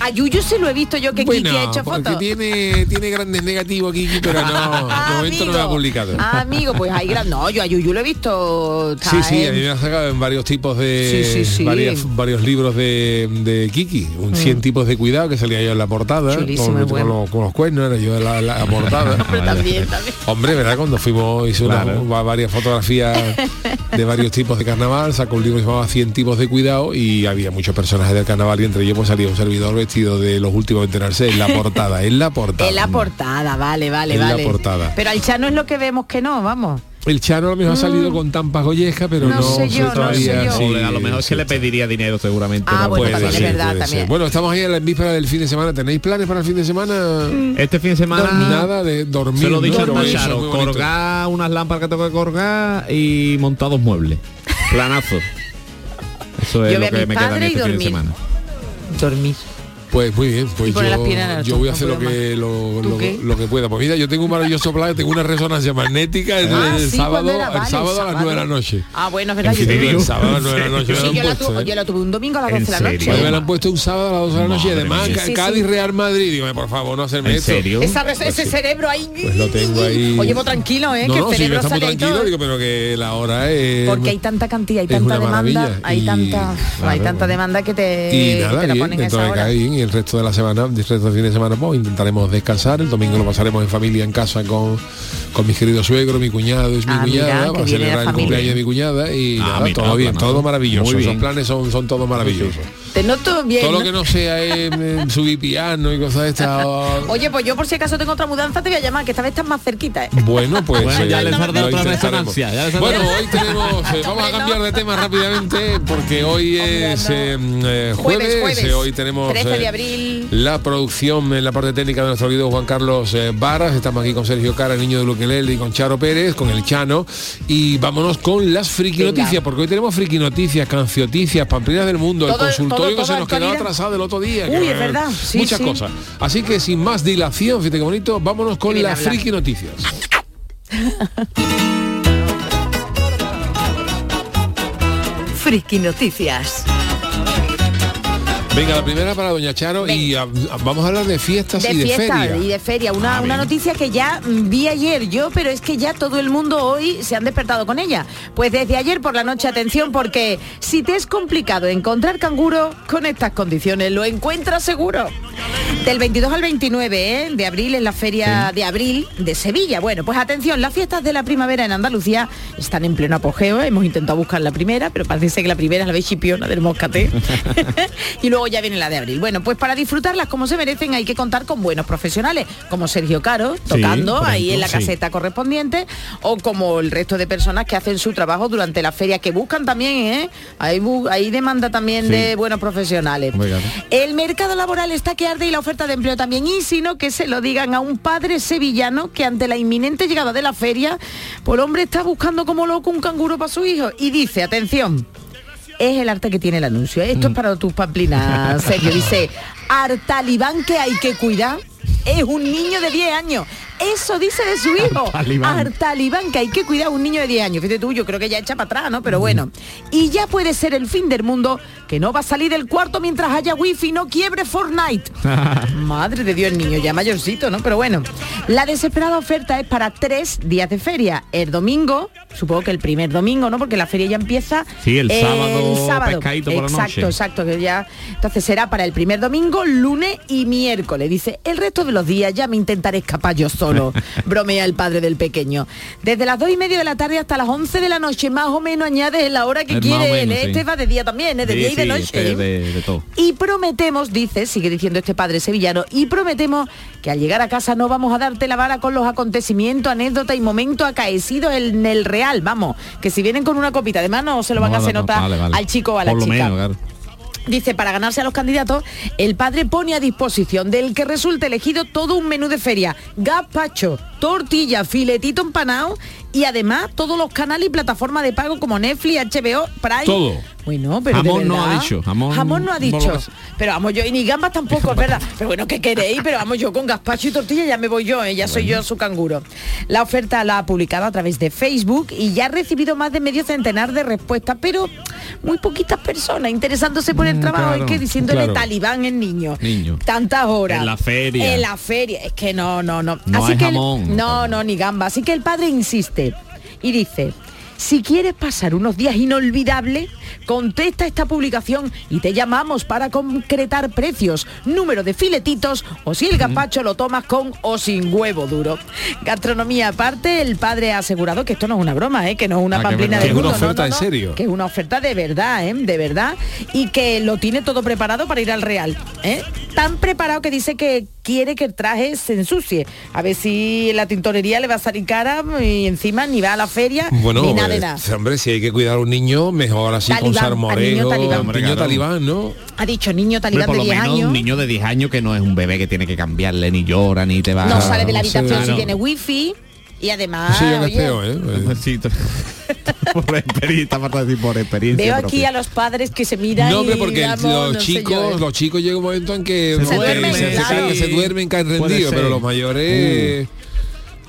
[SPEAKER 4] A Yuyu sí lo he visto yo que
[SPEAKER 2] Bueno,
[SPEAKER 4] Kiki ha hecho
[SPEAKER 2] porque
[SPEAKER 4] fotos.
[SPEAKER 2] tiene, tiene grandes negativos Kiki, pero no, de momento no me ha publicado.
[SPEAKER 4] Amigo, pues hay gran. No, yo a Yuyu lo he visto.
[SPEAKER 2] Sí,
[SPEAKER 4] está
[SPEAKER 2] sí, a
[SPEAKER 4] en-
[SPEAKER 2] mí me ha sacado en varios tipos de
[SPEAKER 4] Sí, sí, sí.
[SPEAKER 2] varias- varios libros de, de Kiki, un 100 tipos de cuidado que salía yo en la portada,
[SPEAKER 4] Chulísimo,
[SPEAKER 2] con,
[SPEAKER 4] bueno.
[SPEAKER 2] los, con los cuernos, era yo en la, la portada.
[SPEAKER 4] Pero también, también.
[SPEAKER 2] Hombre, ¿verdad? Cuando fuimos, hice
[SPEAKER 3] Claro.
[SPEAKER 2] varias fotografías de varios tipos de carnaval, sacó un libro que se llamaba 100 tipos de cuidado y había muchos personajes del carnaval y entre ellos pues salía un servidor vestido de los últimos a enterarse en la portada, en la portada.
[SPEAKER 4] En la portada, vale, vale,
[SPEAKER 2] En la
[SPEAKER 4] vale.
[SPEAKER 2] portada.
[SPEAKER 4] Pero al Chano es lo que vemos que no, vamos.
[SPEAKER 2] El Chano a lo mejor ha salido con tampas goyescas, pero no,
[SPEAKER 4] Mm. No sé yo, no
[SPEAKER 2] todavía.
[SPEAKER 4] sé yo.
[SPEAKER 2] sí,
[SPEAKER 3] O le- a lo mejor es que
[SPEAKER 2] sí.
[SPEAKER 3] le pediría dinero seguramente.
[SPEAKER 4] Ah,
[SPEAKER 3] ¿no?
[SPEAKER 4] bueno,
[SPEAKER 3] Puede
[SPEAKER 4] también es verdad,
[SPEAKER 2] puede
[SPEAKER 4] también.
[SPEAKER 2] Bueno, estamos ahí en la víspera del fin de semana. ¿Tenéis planes para el fin de semana?
[SPEAKER 3] Este fin de semana
[SPEAKER 2] Nada de dormir.
[SPEAKER 3] se lo he dicho
[SPEAKER 2] ¿no?
[SPEAKER 3] al colgar unas lámparas que tengo que colgar y montar dos muebles. Planazo. Eso es
[SPEAKER 4] Yo
[SPEAKER 3] lo que me queda en este fin de semana.
[SPEAKER 4] Dormir.
[SPEAKER 2] Pues muy bien, pues yo, yo voy a hacer lo que lo,
[SPEAKER 4] ¿Tú
[SPEAKER 2] lo- lo que pueda. Pues mira, yo tengo un maravilloso plan, tengo una resonancia magnética el,
[SPEAKER 4] Ah,
[SPEAKER 2] el
[SPEAKER 4] sí,
[SPEAKER 2] sábado, el
[SPEAKER 4] Vale, el
[SPEAKER 2] sábado a las
[SPEAKER 4] sábado.
[SPEAKER 2] 9 de la noche.
[SPEAKER 4] Ah, bueno, es verdad.
[SPEAKER 3] ¿En
[SPEAKER 4] Yo,
[SPEAKER 2] El sábado a las 9 de la noche.
[SPEAKER 4] sí, yo, la
[SPEAKER 2] puesto,
[SPEAKER 4] tuve,
[SPEAKER 2] ¿eh?
[SPEAKER 4] yo la tuve un domingo a las
[SPEAKER 3] ¿En
[SPEAKER 4] 12 de la noche.
[SPEAKER 2] Pues me lo han puesto un sábado a las 12 de la noche y además
[SPEAKER 4] Sí,
[SPEAKER 2] Cádiz
[SPEAKER 4] sí.
[SPEAKER 2] Real Madrid. Dígame, por favor, no hacerme
[SPEAKER 3] ¿En
[SPEAKER 2] esto.
[SPEAKER 3] serio?
[SPEAKER 4] Esa res- ese cerebro ahí.
[SPEAKER 2] Pues lo tengo ahí.
[SPEAKER 4] Oye, pues tranquilo, ¿eh?
[SPEAKER 2] No,
[SPEAKER 4] que el cerebro sale
[SPEAKER 2] tranquilo, digo, pero que la hora es...
[SPEAKER 4] Porque hay tanta cantidad, hay tanta demanda, hay tanta, hay tanta demanda que te, la ponen esa hora.
[SPEAKER 2] Y el resto de la semana, el resto del fin de semana, pues intentaremos descansar. El domingo lo pasaremos en familia en casa con, con mis queridos suegros, mi cuñado es mi
[SPEAKER 4] Ah, mira,
[SPEAKER 2] cuñada,
[SPEAKER 4] que
[SPEAKER 2] para celebrar el
[SPEAKER 4] familia.
[SPEAKER 2] cumpleaños de mi cuñada y
[SPEAKER 3] Ah,
[SPEAKER 2] nada,
[SPEAKER 3] mira,
[SPEAKER 2] todo bien, todo maravilloso. Planes son, son todos maravillosos.
[SPEAKER 4] Te noto bien.
[SPEAKER 2] Todo lo que no sea eh, subir piano y cosas de estas.
[SPEAKER 4] Oye, pues yo por si acaso tengo otra mudanza te voy a llamar, que esta vez estás más cerquita. ¿eh?
[SPEAKER 2] Bueno, pues
[SPEAKER 3] Bueno, ya
[SPEAKER 2] eh,
[SPEAKER 3] les ha dado otra resonancia, ya les
[SPEAKER 2] Bueno, hoy tenemos, eh, vamos a cambiar de tema rápidamente porque hoy es jueves,
[SPEAKER 4] Jueves, jueves.
[SPEAKER 2] hoy tenemos
[SPEAKER 4] 13 de abril.
[SPEAKER 2] la producción en la parte técnica de nuestro querido Juan Carlos Varas, estamos aquí con Sergio Cara, el niño de Luquelele y con Charo Pérez, con el Chano y vámonos con las friki
[SPEAKER 4] Venga.
[SPEAKER 2] noticias porque hoy tenemos friki noticias, cancioticias, pamplinas del mundo,
[SPEAKER 4] Todo-
[SPEAKER 2] el consultorio se nos quedó
[SPEAKER 4] actualidad.
[SPEAKER 2] atrasado del otro día.
[SPEAKER 4] Uy,
[SPEAKER 2] que,
[SPEAKER 4] es verdad. Sí,
[SPEAKER 2] muchas
[SPEAKER 4] sí.
[SPEAKER 2] cosas. Así que sin más dilación, fíjate qué bonito, vámonos con las friki noticias.
[SPEAKER 5] Friki Noticias.
[SPEAKER 2] Venga, la primera para Doña Charo y a- a- vamos a hablar de fiestas
[SPEAKER 4] de
[SPEAKER 2] y de
[SPEAKER 4] fiesta
[SPEAKER 2] feria.
[SPEAKER 4] y de feria. Una,
[SPEAKER 3] Ah,
[SPEAKER 4] una noticia que ya vi ayer yo, pero es que ya todo el mundo hoy se han despertado con ella. Pues desde ayer por la noche, atención, porque si te es complicado encontrar canguro con estas condiciones, lo encuentras seguro. Del 22 al 29 ¿eh? de abril en la feria de abril de Sevilla. Bueno, pues atención, las fiestas de la primavera en Andalucía están en pleno apogeo. Hemos intentado buscar la primera, pero parece que la primera es la chipiona del moscate. y luego ya viene la de abril. Bueno, pues para disfrutarlas como se merecen hay que contar con buenos profesionales, como Sergio Caro, tocando
[SPEAKER 3] por
[SPEAKER 4] ahí en la
[SPEAKER 3] sí.
[SPEAKER 4] caseta correspondiente, o como el resto de personas que hacen su trabajo durante la feria, que buscan también, ¿eh? Hay, bu- hay demanda también
[SPEAKER 3] Sí.
[SPEAKER 4] de buenos profesionales. El mercado laboral está que arde y la oferta de empleo también. Y si no, que se lo digan a un padre sevillano que ante la inminente llegada de la feria, pues el hombre está buscando como loco un canguro para su hijo. Y dice, atención, es el arte que tiene el anuncio. Esto
[SPEAKER 3] Mm.
[SPEAKER 4] es para tus pamplinas, Sergio. Dice, Artalibán que hay que cuidar es un niño de 10 años. Eso dice de su hijo.
[SPEAKER 3] Artalibán.
[SPEAKER 4] Artalibán, que hay que cuidar a un niño de 10 años. Fíjate tú, yo creo que ya echa para atrás, ¿no? Pero bueno. Y ya puede ser el fin del mundo que no va a salir del cuarto mientras haya wifi, no quiebre Fortnite. Madre de Dios, el niño ya mayorcito, ¿no? Pero bueno, la desesperada oferta es para tres días de feria. El domingo, supongo que el primer domingo, ¿no? Porque la feria ya empieza
[SPEAKER 3] Sí, el sábado, pescadito por la
[SPEAKER 4] exacto,
[SPEAKER 3] noche.
[SPEAKER 4] exacto, que ya. Entonces será para el primer domingo, lunes y miércoles. Dice, el resto de los días ya me intentaré escapar yo solo. Bromea el padre del pequeño. Desde las dos y media de la tarde hasta las 11 de la noche, más o menos añades la hora que
[SPEAKER 3] Es o
[SPEAKER 4] quiere él. ¿eh?
[SPEAKER 3] sí.
[SPEAKER 4] Este va de día también, ¿eh? de
[SPEAKER 3] Sí,
[SPEAKER 4] día y de noche.
[SPEAKER 3] este
[SPEAKER 4] ¿eh?
[SPEAKER 3] de- de todo.
[SPEAKER 4] Y prometemos, dice, sigue diciendo este padre sevillano, y prometemos que al llegar a casa no vamos a darte la vara con los acontecimientos, anécdotas y momentos acaecidos en el real, vamos, que si vienen con una copita de mano se lo van a hacer notar
[SPEAKER 3] vale, vale.
[SPEAKER 4] al chico o a la
[SPEAKER 3] Por lo
[SPEAKER 4] chica.
[SPEAKER 3] menos, claro.
[SPEAKER 4] Dice, para ganarse a los candidatos, el padre pone a disposición del que resulte elegido todo un menú de feria. Gazpacho, tortilla, filetito empanado y además todos los canales y plataformas de pago como Netflix, HBO, Prime.
[SPEAKER 2] Todo.
[SPEAKER 4] Bueno, pero de
[SPEAKER 3] Jamón no ha dicho, jamón-
[SPEAKER 4] no ha dicho. Pero vamos yo, y ni gambas tampoco, es verdad. Pero bueno, ¿qué queréis? Pero vamos yo con gazpacho y tortilla ya me voy yo, ¿eh? ya soy yo su canguro. La oferta la ha publicado a través de Facebook y ya ha recibido más de medio centenar de respuestas, pero muy poquitas personas interesándose por el
[SPEAKER 3] Mm,
[SPEAKER 4] trabajo.
[SPEAKER 3] claro,
[SPEAKER 4] es que diciéndole
[SPEAKER 2] claro.
[SPEAKER 4] talibán el niño.
[SPEAKER 3] Niño.
[SPEAKER 4] Tantas horas.
[SPEAKER 3] En la feria.
[SPEAKER 4] En la feria. Es que no, no, no.
[SPEAKER 3] No
[SPEAKER 4] Así que el-
[SPEAKER 3] jamón.
[SPEAKER 4] no, no, ni gamba. Así que el padre insiste y dice, si quieres pasar unos días inolvidables, contesta esta publicación y te llamamos para concretar precios, número de filetitos o si el gazpacho lo tomas con o sin huevo duro. Gastronomía aparte, el padre ha asegurado que esto no es una broma, ¿eh? que no es una
[SPEAKER 3] Ah,
[SPEAKER 4] pamplina de
[SPEAKER 2] Que es una
[SPEAKER 4] no,
[SPEAKER 2] oferta
[SPEAKER 4] no,
[SPEAKER 2] en serio.
[SPEAKER 4] Que es una oferta de verdad, ¿eh? de verdad, y que lo tiene todo preparado para ir al Real. ¿eh? Tan preparado que dice que quiere que el traje se ensucie. A ver si la tintorería le va a salir cara y encima ni va a la feria
[SPEAKER 2] Bueno,
[SPEAKER 4] ni nada de
[SPEAKER 2] eh,
[SPEAKER 4] nada.
[SPEAKER 2] hombre, si hay que cuidar a un niño, mejor así con
[SPEAKER 4] al niño
[SPEAKER 2] sarmorejo,
[SPEAKER 4] talibán.
[SPEAKER 3] Hombre,
[SPEAKER 2] ¿no?
[SPEAKER 4] Ha dicho niño
[SPEAKER 3] Hombre,
[SPEAKER 4] talibán
[SPEAKER 3] por
[SPEAKER 4] de
[SPEAKER 3] lo
[SPEAKER 4] 10
[SPEAKER 3] menos
[SPEAKER 4] años.
[SPEAKER 3] un niño de 10 años que no es un bebé que tiene que cambiarle, ni llora, ni te va
[SPEAKER 4] No sale de la habitación si tiene wifi y además
[SPEAKER 2] no es
[SPEAKER 4] oye,
[SPEAKER 2] ¿eh?
[SPEAKER 3] Por experiencia, para decir por experiencia.
[SPEAKER 4] veo aquí
[SPEAKER 3] propia.
[SPEAKER 4] a los padres que se miran
[SPEAKER 2] No, hombre,
[SPEAKER 4] y,
[SPEAKER 2] porque
[SPEAKER 4] vamos,
[SPEAKER 2] los
[SPEAKER 4] no
[SPEAKER 2] chicos,
[SPEAKER 4] ¿eh?
[SPEAKER 2] los chicos llega un momento en que
[SPEAKER 3] Se
[SPEAKER 4] duermen,
[SPEAKER 2] se, se
[SPEAKER 4] claro.
[SPEAKER 2] caen, que se duermen, caen rendidos, pero los mayores,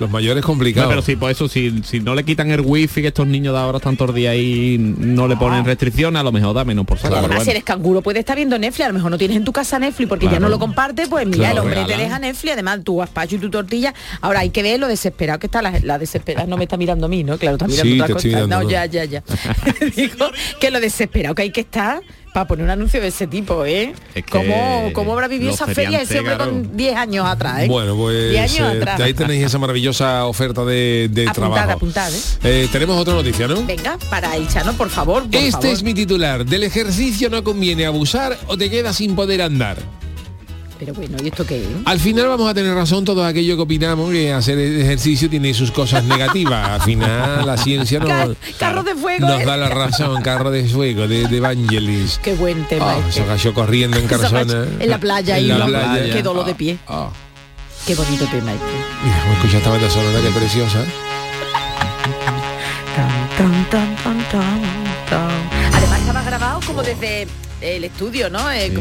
[SPEAKER 2] los mayores complicados.
[SPEAKER 3] No, pero sí, por eso, si, si no le quitan el wifi que estos niños de ahora están todos días ahí no le ponen restricciones, a lo mejor da menos por saco.
[SPEAKER 4] Además,
[SPEAKER 3] pero
[SPEAKER 4] si eres canguro, puedes estar viendo Netflix, a lo mejor no tienes en tu casa Netflix porque ya
[SPEAKER 3] Claro.
[SPEAKER 4] no lo comparte, pues mira,
[SPEAKER 2] Claro,
[SPEAKER 4] el hombre te deja Netflix, además tu gazpacho y tu tortilla. Ahora hay que ver lo desesperado que está, la, la desesperada no me está mirando a mí, ¿no? Claro, está mirando
[SPEAKER 2] Sí,
[SPEAKER 4] otra
[SPEAKER 2] te
[SPEAKER 4] cosa.
[SPEAKER 2] estoy mirando,
[SPEAKER 4] no,
[SPEAKER 2] ¿no?
[SPEAKER 4] ya, ya, ya. Digo que lo desesperado que hay que estar para poner un anuncio de ese tipo, ¿eh?
[SPEAKER 3] Es que
[SPEAKER 4] ¿Cómo, ¿Cómo habrá vivido esa feria ese hombre con 10 años atrás, eh?
[SPEAKER 2] Bueno, pues
[SPEAKER 4] 10 años
[SPEAKER 2] eh,
[SPEAKER 4] atrás.
[SPEAKER 2] ahí tenéis esa maravillosa oferta de, de
[SPEAKER 4] Apuntad,
[SPEAKER 2] trabajo.
[SPEAKER 4] apuntad, ¿eh?
[SPEAKER 2] Eh, tenemos otra noticia, ¿no?
[SPEAKER 4] Venga, para el Chano, por favor, por
[SPEAKER 2] Este
[SPEAKER 4] favor.
[SPEAKER 2] es mi titular. Del ejercicio no conviene abusar o te quedas sin poder andar.
[SPEAKER 4] Pero bueno, ¿y esto qué es?
[SPEAKER 2] Al final vamos a tener razón todos aquellos que opinamos que hacer ejercicio tiene sus cosas negativas. Al final la ciencia nos,
[SPEAKER 4] Car- carro de fuego,
[SPEAKER 2] nos
[SPEAKER 4] ¿eh?
[SPEAKER 2] da la razón, carro de fuego, de, de Evangelis.
[SPEAKER 4] Qué buen tema
[SPEAKER 2] Ah,
[SPEAKER 4] este.
[SPEAKER 2] se cayó corriendo en Carzona.
[SPEAKER 4] en la playa
[SPEAKER 2] En
[SPEAKER 4] y
[SPEAKER 2] la
[SPEAKER 4] la-
[SPEAKER 2] playa.
[SPEAKER 4] qué dolor de pie.
[SPEAKER 2] Ah.
[SPEAKER 4] Qué bonito tema este.
[SPEAKER 2] Mira, esta banda sonora que preciosa.
[SPEAKER 4] Tan, tan, tan. Además estaba grabado como desde el estudio, ¿no? Eh,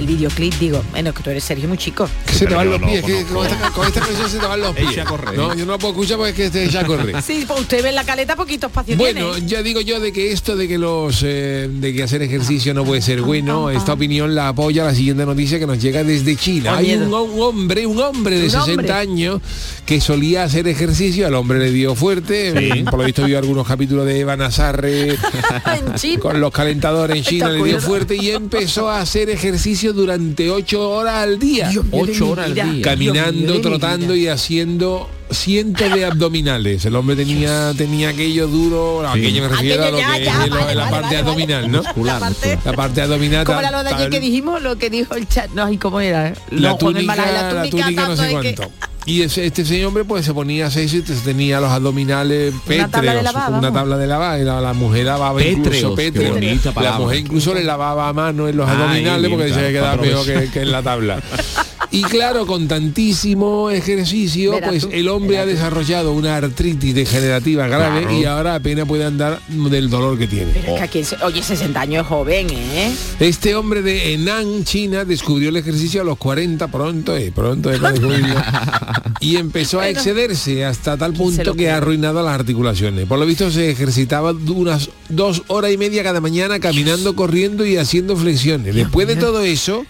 [SPEAKER 4] El videoclip, digo, bueno, que tú eres Sergio muy chico.
[SPEAKER 2] Se te van los
[SPEAKER 3] lo
[SPEAKER 2] pies, que con esta, con esta canción se te van los pies. No, yo no lo puedo escuchar porque es que te echa a correr.
[SPEAKER 4] Sí, pues usted ve en la caleta poquito espacio
[SPEAKER 2] Bueno,
[SPEAKER 4] tiene.
[SPEAKER 2] ya digo yo de que esto de que los eh, de que hacer ejercicio no puede ser bueno, esta opinión la apoya la siguiente noticia que nos llega desde China. Hay un, un hombre, un hombre de
[SPEAKER 4] Un
[SPEAKER 2] 60
[SPEAKER 4] hombre.
[SPEAKER 2] años que solía hacer ejercicio, al hombre le dio fuerte,
[SPEAKER 3] Sí.
[SPEAKER 2] por lo visto vio algunos capítulos de Eva Nazarre con los calentadores en China,
[SPEAKER 4] ¿Te
[SPEAKER 2] le dio fuerte y empezó a hacer ejercicio durante ocho horas al día.
[SPEAKER 4] Dios
[SPEAKER 3] Ocho horas al día.
[SPEAKER 2] Caminando, trotando y haciendo cientos de abdominales. El hombre tenía tenía aquello duro, aquello me refiero a lo
[SPEAKER 4] ya,
[SPEAKER 2] que
[SPEAKER 4] ya,
[SPEAKER 2] es lo-
[SPEAKER 4] vale,
[SPEAKER 2] la
[SPEAKER 4] vale,
[SPEAKER 2] parte
[SPEAKER 4] vale,
[SPEAKER 2] abdominal. ¿no?
[SPEAKER 4] La parte-
[SPEAKER 2] La parte abdominal.
[SPEAKER 4] ¿Cómo
[SPEAKER 2] tal-
[SPEAKER 4] era lo de ayer
[SPEAKER 2] tal-
[SPEAKER 4] que dijimos? Lo que dijo el chat. No, ¿y cómo era?
[SPEAKER 2] la
[SPEAKER 4] No, Juan
[SPEAKER 2] túnica, la túnica, no sé
[SPEAKER 4] que-
[SPEAKER 2] cuánto. Y ese- este señor hombre pues se ponía seis y tenía los abdominales
[SPEAKER 4] Una tabla de
[SPEAKER 2] pétreos,
[SPEAKER 4] lavar,
[SPEAKER 2] una tabla de lavar, y la, la mujer lavaba incluso
[SPEAKER 3] Pétreos, qué
[SPEAKER 2] pétreos.
[SPEAKER 3] bonita
[SPEAKER 2] La
[SPEAKER 3] palabra.
[SPEAKER 2] mujer incluso le lavaba a mano en los
[SPEAKER 3] Ay,
[SPEAKER 2] abdominales
[SPEAKER 3] bien,
[SPEAKER 2] porque decía que
[SPEAKER 3] claro,
[SPEAKER 2] quedaba que,
[SPEAKER 3] aprovechar.
[SPEAKER 2] que en la tabla. Y claro, con tantísimo ejercicio, pues
[SPEAKER 4] tú,
[SPEAKER 2] el hombre ha
[SPEAKER 4] tú.
[SPEAKER 2] desarrollado una artritis degenerativa grave
[SPEAKER 3] Claro.
[SPEAKER 2] y ahora apenas puede andar del dolor que tiene.
[SPEAKER 4] Pero es que aquí, oye, 60 años es joven, ¿eh?
[SPEAKER 2] Este hombre de Henan, China, descubrió el ejercicio a los 40, pronto, eh, pronto descubrirlo, y empezó a excederse hasta tal punto que ha arruinado las articulaciones. Por lo visto se ejercitaba unas dos horas y media cada mañana caminando, corriendo y haciendo flexiones. Después de todo eso,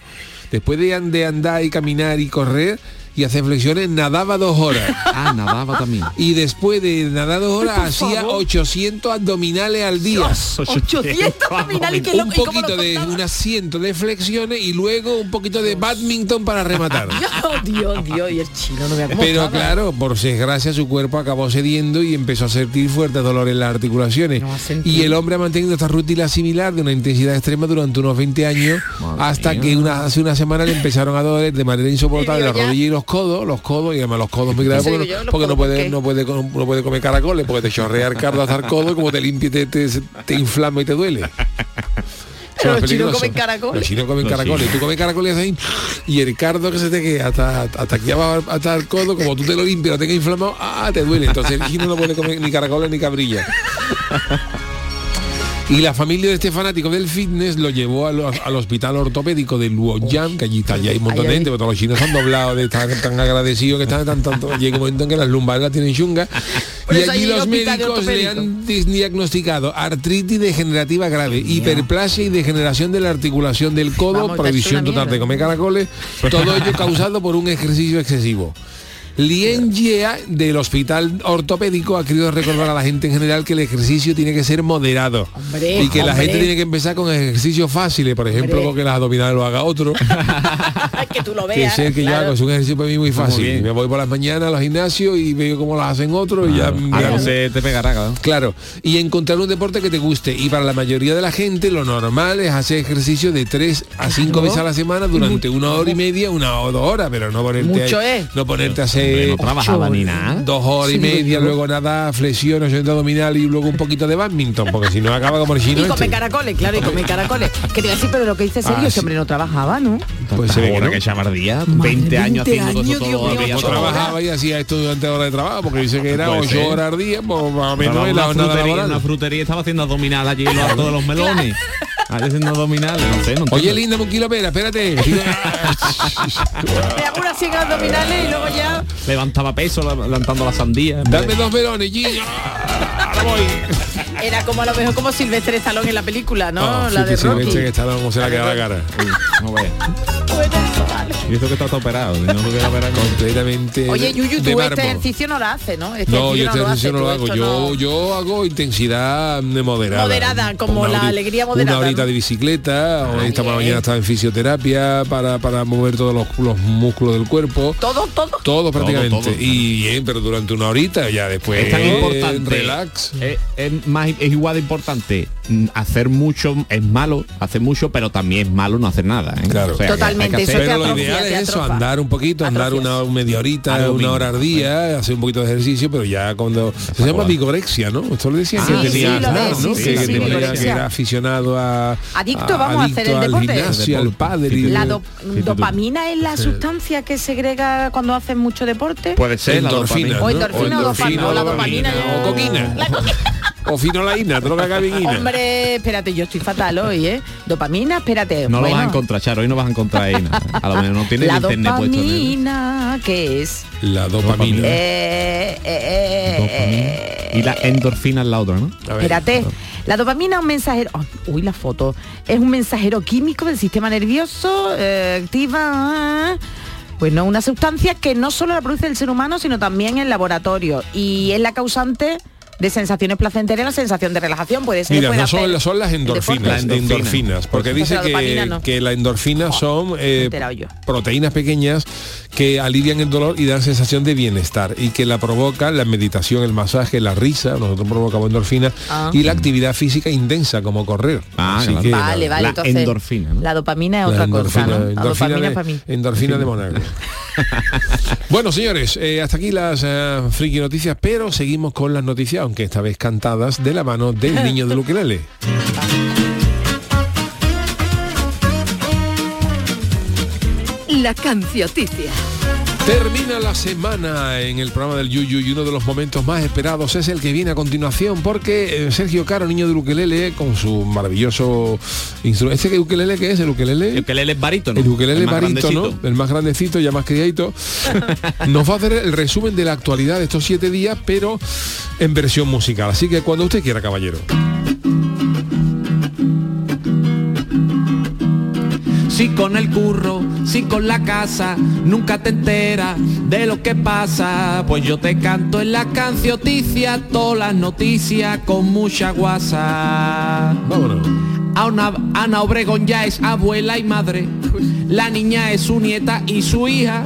[SPEAKER 2] después de, de andar y caminar y correr y hacer flexiones, nadaba dos horas.
[SPEAKER 3] Ah, nadaba también.
[SPEAKER 2] Y después de nadar dos horas hacía
[SPEAKER 4] favor.
[SPEAKER 2] 800 abdominales al día.
[SPEAKER 4] 800 abdominales que lo-
[SPEAKER 2] un poquito de
[SPEAKER 4] contaba.
[SPEAKER 2] unas cientos de flexiones y luego un poquito de badminton para rematar.
[SPEAKER 4] Dios, Dios, Dios, y el chino no me ha
[SPEAKER 2] Pero claro, por desgracia su cuerpo acabó cediendo y empezó a sentir fuertes dolores en las articulaciones.
[SPEAKER 4] No
[SPEAKER 2] y el hombre ha mantenido esta rutina similar de una intensidad extrema durante unos 20 años
[SPEAKER 3] Madre
[SPEAKER 2] hasta
[SPEAKER 3] mía.
[SPEAKER 2] que una- hace una semana le empezaron a doler de manera insoportable
[SPEAKER 4] ya.
[SPEAKER 2] rodillas y los codos, los codos y además los codos muy graves porque,
[SPEAKER 4] yo,
[SPEAKER 2] no,
[SPEAKER 4] los
[SPEAKER 2] porque no
[SPEAKER 4] codos, ¿por
[SPEAKER 2] puede
[SPEAKER 4] qué?
[SPEAKER 2] no puede no puede comer caracoles porque te chorrea el cardo hasta el codo y como te limpia te, te, te inflama y te duele.
[SPEAKER 4] Pero los chinos comen caracoles.
[SPEAKER 2] Los chinos comen
[SPEAKER 3] Los
[SPEAKER 2] caracoles.
[SPEAKER 3] chinos.
[SPEAKER 2] Tú comes caracoles ahí y el cardo que se te queda hasta, hasta aquí abajo, hasta el codo, como tú te lo limpias, lo tengas inflamado, ah, te duele. Entonces el chino no puede comer ni caracoles ni cabrilla. Y la familia de este fanático del fitness lo llevó a al hospital ortopédico de Luoyang, que allí está, allí hay un montón de gente, porque todos los chinos han doblado de estar tan agradecidos que están tan tanto. Llega un momento en que las lumbares las tienen chunga.
[SPEAKER 4] Por
[SPEAKER 2] Y
[SPEAKER 4] eso
[SPEAKER 2] allí los médicos le han diagnosticado artritis degenerativa grave, hiperplasia y degeneración de la articulación del codo,
[SPEAKER 4] Vamos,
[SPEAKER 2] prohibición total de comer caracoles, todo ello causado por un ejercicio excesivo. Lien Jia del hospital ortopédico ha querido recordar a la gente en general que el ejercicio tiene que ser moderado
[SPEAKER 4] Hombre,
[SPEAKER 2] y que la gente tiene que empezar con ejercicios fáciles, por ejemplo,
[SPEAKER 4] Hombre.
[SPEAKER 2] que las abdominales lo haga otro.
[SPEAKER 4] que tú lo
[SPEAKER 2] que
[SPEAKER 4] veas.
[SPEAKER 2] es el que yo hago, es un ejercicio para mí muy fácil. Me voy por las mañanas a los gimnasios y veo cómo las hacen otros y ya
[SPEAKER 3] Ahora se te pegará, claro.
[SPEAKER 2] Claro, y encontrar un deporte que te guste. Y para la mayoría de la gente lo normal es hacer ejercicio de 3 a 5 veces a la semana durante una hora y media, una o dos horas, pero no ponerte,
[SPEAKER 4] Mucho
[SPEAKER 2] ahí-
[SPEAKER 4] es.
[SPEAKER 2] no ponerte a
[SPEAKER 3] Hombre, no trabajaba ni nada.
[SPEAKER 2] dos horas y media, luego nada, flexión, 80 abdominal y luego un poquito de badminton, porque si no acaba como el chino
[SPEAKER 4] Y come
[SPEAKER 2] este.
[SPEAKER 4] caracoles, claro, y come caracoles. Que te iba a decir, pero lo que dice Sergio,
[SPEAKER 2] Ah,
[SPEAKER 4] ese
[SPEAKER 2] sí.
[SPEAKER 4] hombre no trabajaba, ¿no?
[SPEAKER 2] Pues se ve que no.
[SPEAKER 3] que chamardía,
[SPEAKER 4] Madre,
[SPEAKER 3] 20 años
[SPEAKER 4] 20
[SPEAKER 3] haciendo
[SPEAKER 4] años, Dios
[SPEAKER 3] todo todo
[SPEAKER 2] trabajaba y hacía esto durante horas de trabajo, porque dice que era
[SPEAKER 3] Puede
[SPEAKER 2] 8
[SPEAKER 3] ser.
[SPEAKER 2] horas al día, pues más o menos en la
[SPEAKER 3] una frutería, estaba haciendo abdominal allí de los melones. Ahí haciendo abdominales, no sé, no
[SPEAKER 2] Oye, linda, un kilo pera, espérate.
[SPEAKER 4] Me hago unas 100 abdominales y luego ya...
[SPEAKER 3] levantaba peso la- levantando la sandía.
[SPEAKER 2] Dame
[SPEAKER 3] de-
[SPEAKER 2] dos melones, Gillo. Ahora voy.
[SPEAKER 4] Era como a lo mejor como Silvestre Stallone en la película, ¿no?
[SPEAKER 2] Ah,
[SPEAKER 4] la de
[SPEAKER 2] fíjate,
[SPEAKER 4] Rocky.
[SPEAKER 2] Silvestre, está, cómo se le ha quedado la cara.
[SPEAKER 3] Uy, no veas. Y eso que está todo operado. Si no lo hubiera operado, no.
[SPEAKER 2] Completamente
[SPEAKER 4] Oye, Yuyu,
[SPEAKER 2] de
[SPEAKER 4] tú este
[SPEAKER 2] mármol.
[SPEAKER 4] ejercicio no lo haces, ¿no? Este
[SPEAKER 2] No, yo este
[SPEAKER 4] lo
[SPEAKER 2] ejercicio
[SPEAKER 4] haces,
[SPEAKER 2] no lo hago.
[SPEAKER 4] esto
[SPEAKER 2] Yo,
[SPEAKER 4] no-
[SPEAKER 2] yo hago intensidad de moderada.
[SPEAKER 4] Moderada, como
[SPEAKER 2] Una
[SPEAKER 4] la alegría moderada,
[SPEAKER 2] Una horita de bicicleta. o
[SPEAKER 4] Ah,
[SPEAKER 2] esta
[SPEAKER 4] bien.
[SPEAKER 2] mañana estaba en fisioterapia para, para mover todos los, los músculos del cuerpo.
[SPEAKER 4] Todo, todo.
[SPEAKER 2] Todo prácticamente.
[SPEAKER 3] todo.
[SPEAKER 2] Y bien, pero durante una horita, ya después
[SPEAKER 3] Es tan importante.
[SPEAKER 2] relax.
[SPEAKER 3] Es, es más, es igual de importante hacer mucho es malo, hacer mucho, pero también es malo no hacer nada. ¿eh?
[SPEAKER 2] Claro.
[SPEAKER 3] que
[SPEAKER 4] Totalmente,
[SPEAKER 3] hacer-
[SPEAKER 4] eso te
[SPEAKER 2] Pero lo ideal es eso, andar un poquito, andar una media horita,
[SPEAKER 3] Algo
[SPEAKER 2] una hora al día, hacer un poquito de ejercicio, pero ya cuando se llama vigorexia, ¿no? Esto lo decían
[SPEAKER 4] Sí,
[SPEAKER 2] que
[SPEAKER 4] sí,
[SPEAKER 2] tenía que,
[SPEAKER 4] sí,
[SPEAKER 2] que era aficionado a
[SPEAKER 4] Adicto,
[SPEAKER 2] a-
[SPEAKER 4] vamos, a hacer el
[SPEAKER 2] adicto al
[SPEAKER 4] deporte.
[SPEAKER 2] gimnasio, al
[SPEAKER 3] Deporte.
[SPEAKER 2] pádel
[SPEAKER 3] Sí,
[SPEAKER 4] La do-
[SPEAKER 3] sí,
[SPEAKER 4] dopamina es la sustancia que segrega cuando haces mucho deporte.
[SPEAKER 3] Puede ser la dopamina.
[SPEAKER 4] o endorfina o, dopamina, o la dopamina.
[SPEAKER 2] o coquina.
[SPEAKER 4] La coquina.
[SPEAKER 2] o finolaína, droga gabiguina.
[SPEAKER 4] Hombre, espérate, yo estoy fatal hoy, ¿eh? Dopamina, espérate.
[SPEAKER 3] No lo
[SPEAKER 4] Bueno,
[SPEAKER 3] vas a encontrar, Charo, hoy no vas a encontrar ahí nada. A lo mejor no tiene
[SPEAKER 4] La
[SPEAKER 3] el internet puesto el-
[SPEAKER 4] dopamina, ¿qué es?
[SPEAKER 2] La dopamina.
[SPEAKER 4] Eh, eh, eh,
[SPEAKER 3] Dopamina. Y la endorfina es la otra, ¿no?
[SPEAKER 2] A ver.
[SPEAKER 4] Espérate, la dopamina es un mensajero, oh, uy la foto, es un mensajero químico del sistema nervioso, eh, activa, bueno, una sustancia que no solo la produce el ser humano, sino también en laboratorio. Y es la causante de sensaciones placenteras, la sensación de relajación puede ser.
[SPEAKER 2] Mira,
[SPEAKER 4] puede
[SPEAKER 2] no son,
[SPEAKER 4] hacer
[SPEAKER 2] son las endorfinas.
[SPEAKER 3] La endorfina.
[SPEAKER 2] endorfinas, porque
[SPEAKER 4] Pues
[SPEAKER 2] dice
[SPEAKER 4] la
[SPEAKER 2] que,
[SPEAKER 4] no.
[SPEAKER 2] que la endorfina son eh, proteínas pequeñas que alivian el dolor y dan sensación de bienestar y que la provoca la meditación, el masaje, la risa, nosotros provocamos endorfina
[SPEAKER 4] Ah.
[SPEAKER 2] y la actividad física intensa como correr.
[SPEAKER 3] Ah,
[SPEAKER 2] Así
[SPEAKER 3] claro.
[SPEAKER 2] que
[SPEAKER 4] Vale,
[SPEAKER 2] la-
[SPEAKER 4] vale,
[SPEAKER 3] la
[SPEAKER 4] entonces
[SPEAKER 3] endorfina, ¿no?
[SPEAKER 4] la dopamina es
[SPEAKER 2] la
[SPEAKER 4] otra
[SPEAKER 2] endorfina,
[SPEAKER 4] cosa, ¿no? La
[SPEAKER 2] endorfina
[SPEAKER 4] dopamina
[SPEAKER 2] de,
[SPEAKER 4] para mí.
[SPEAKER 2] endorfina de Monaco. bueno, señores, eh, hasta aquí las eh, friki noticias, pero seguimos con las noticias, aunque esta vez cantadas de la mano del niño del ukelele.
[SPEAKER 5] La cancioticia.
[SPEAKER 2] Termina la semana en el programa del Yuyu y uno de los momentos más esperados es el que viene a continuación porque eh, Sergio Caro, niño del ukelele, con su maravilloso instrumento. ¿Este ukelele qué es? ¿El ukelele?
[SPEAKER 3] El ukelele es barítono.
[SPEAKER 2] El ukelele
[SPEAKER 3] el
[SPEAKER 2] barítono,
[SPEAKER 3] grandecito.
[SPEAKER 2] el más grandecito, ya más criadito, nos va a hacer el resumen de la actualidad de estos siete días, pero en versión musical. Así que cuando usted quiera, caballero.
[SPEAKER 3] Si con el curro, si con la casa, nunca te enteras de lo que pasa. Pues yo te canto en la cancioticia, todas las noticias con mucha guasa.
[SPEAKER 2] Vámonos.
[SPEAKER 3] Ana, Ana Obregón ya es abuela y madre. La niña es su nieta y su hija.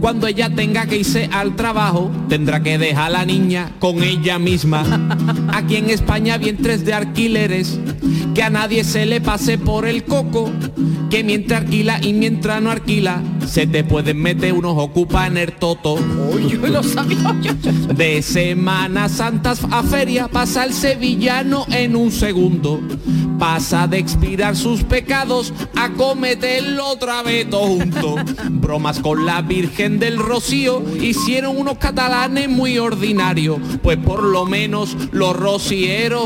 [SPEAKER 3] Cuando ella tenga que irse al trabajo, tendrá que dejar a la niña con ella misma. Aquí en España vientres de alquileres, que a nadie se le pase por el coco, que mientras alquila y mientras no alquila, se te pueden meter unos ocupa en el toto. De Semana Santa a feria pasa el sevillano en un segundo. Pasa de expirar sus pecados a cometerlo otra vez todo junto. Bromas con la Virgen del Rocío hicieron unos catalanes muy ordinarios. Pues por lo menos los rocieros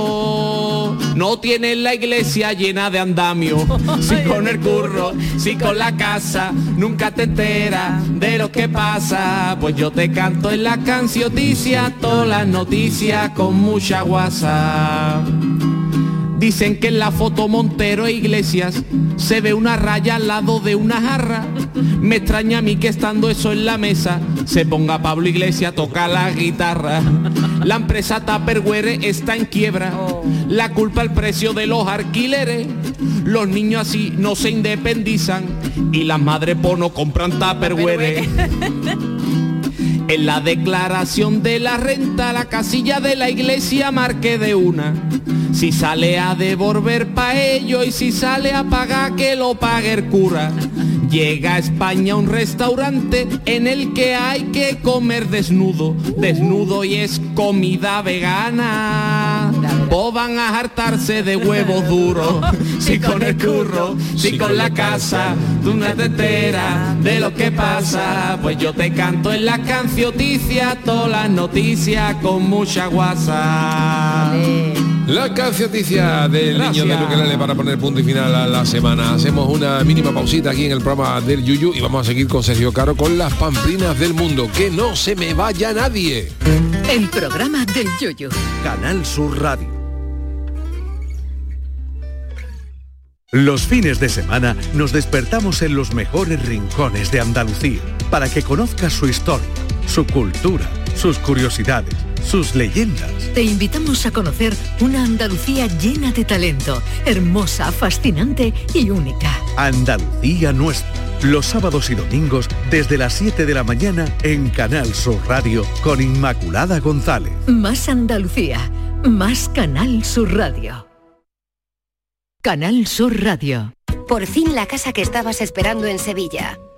[SPEAKER 3] no tienen la iglesia llena de andamio. Si con el curro, si con la casa, nunca te enteras de lo que pasa. Pues yo te canto en la cancioticia, todas las noticias con mucha guasa. Dicen que en la foto Montero e Iglesias se ve una raya al lado de una jarra. Me extraña a mí que estando eso en la mesa se ponga Pablo Iglesias a tocar la guitarra. La empresa Tupperware está en quiebra. La culpa el precio de los alquileres. Los niños así no se independizan y las madres pono compran Tupperware. En la declaración de la renta, la casilla de la iglesia marque de una. Si sale a devolver pa' ello y si sale a pagar que lo pague el cura. Llega a España un restaurante en el que hay que comer desnudo, desnudo y es comida vegana. O van a hartarse de huevos duros, si con el curro, si con la casa, tú no te enteras de lo que pasa. Pues yo te canto en la cancioticia, todas las noticias con mucha guasa.
[SPEAKER 2] La cancioticia del
[SPEAKER 3] Gracias.
[SPEAKER 2] niño del ukelele para poner punto y final a la semana. Hacemos una mínima pausita aquí en el programa del Yuyu y vamos a seguir con Sergio Caro con las pamplinas del mundo. Que no se me vaya nadie.
[SPEAKER 5] El programa del yoyo.
[SPEAKER 6] Canal Sur Radio. Los fines de semana nos despertamos en los mejores rincones de Andalucía para que conozcas su historia, su cultura, sus curiosidades, sus leyendas.
[SPEAKER 5] Te invitamos a conocer una Andalucía llena de talento, hermosa, fascinante y única.
[SPEAKER 6] Andalucía nuestra. Los sábados y domingos desde las 7 de la mañana en Canal Sur Radio con Inmaculada González.
[SPEAKER 5] Más Andalucía, más Canal Sur Radio. Canal Sur Radio.
[SPEAKER 7] Por fin la casa que estabas esperando en Sevilla.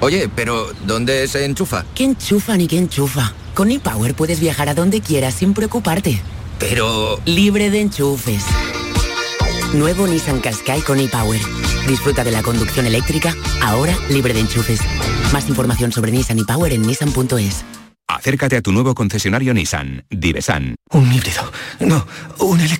[SPEAKER 8] Oye, pero ¿dónde se enchufa?
[SPEAKER 9] ¿Qué enchufa ni qué enchufa? Con ePower puedes viajar a donde quieras sin preocuparte.
[SPEAKER 8] Pero...
[SPEAKER 9] Libre de enchufes. Nuevo Nissan Qashqai con ePower. Disfruta de la conducción eléctrica, ahora libre de enchufes. Más información sobre Nissan ePower en nissan.es.
[SPEAKER 10] Acércate a tu nuevo concesionario Nissan, Divesan.
[SPEAKER 11] Un híbrido. No, un eléctrico.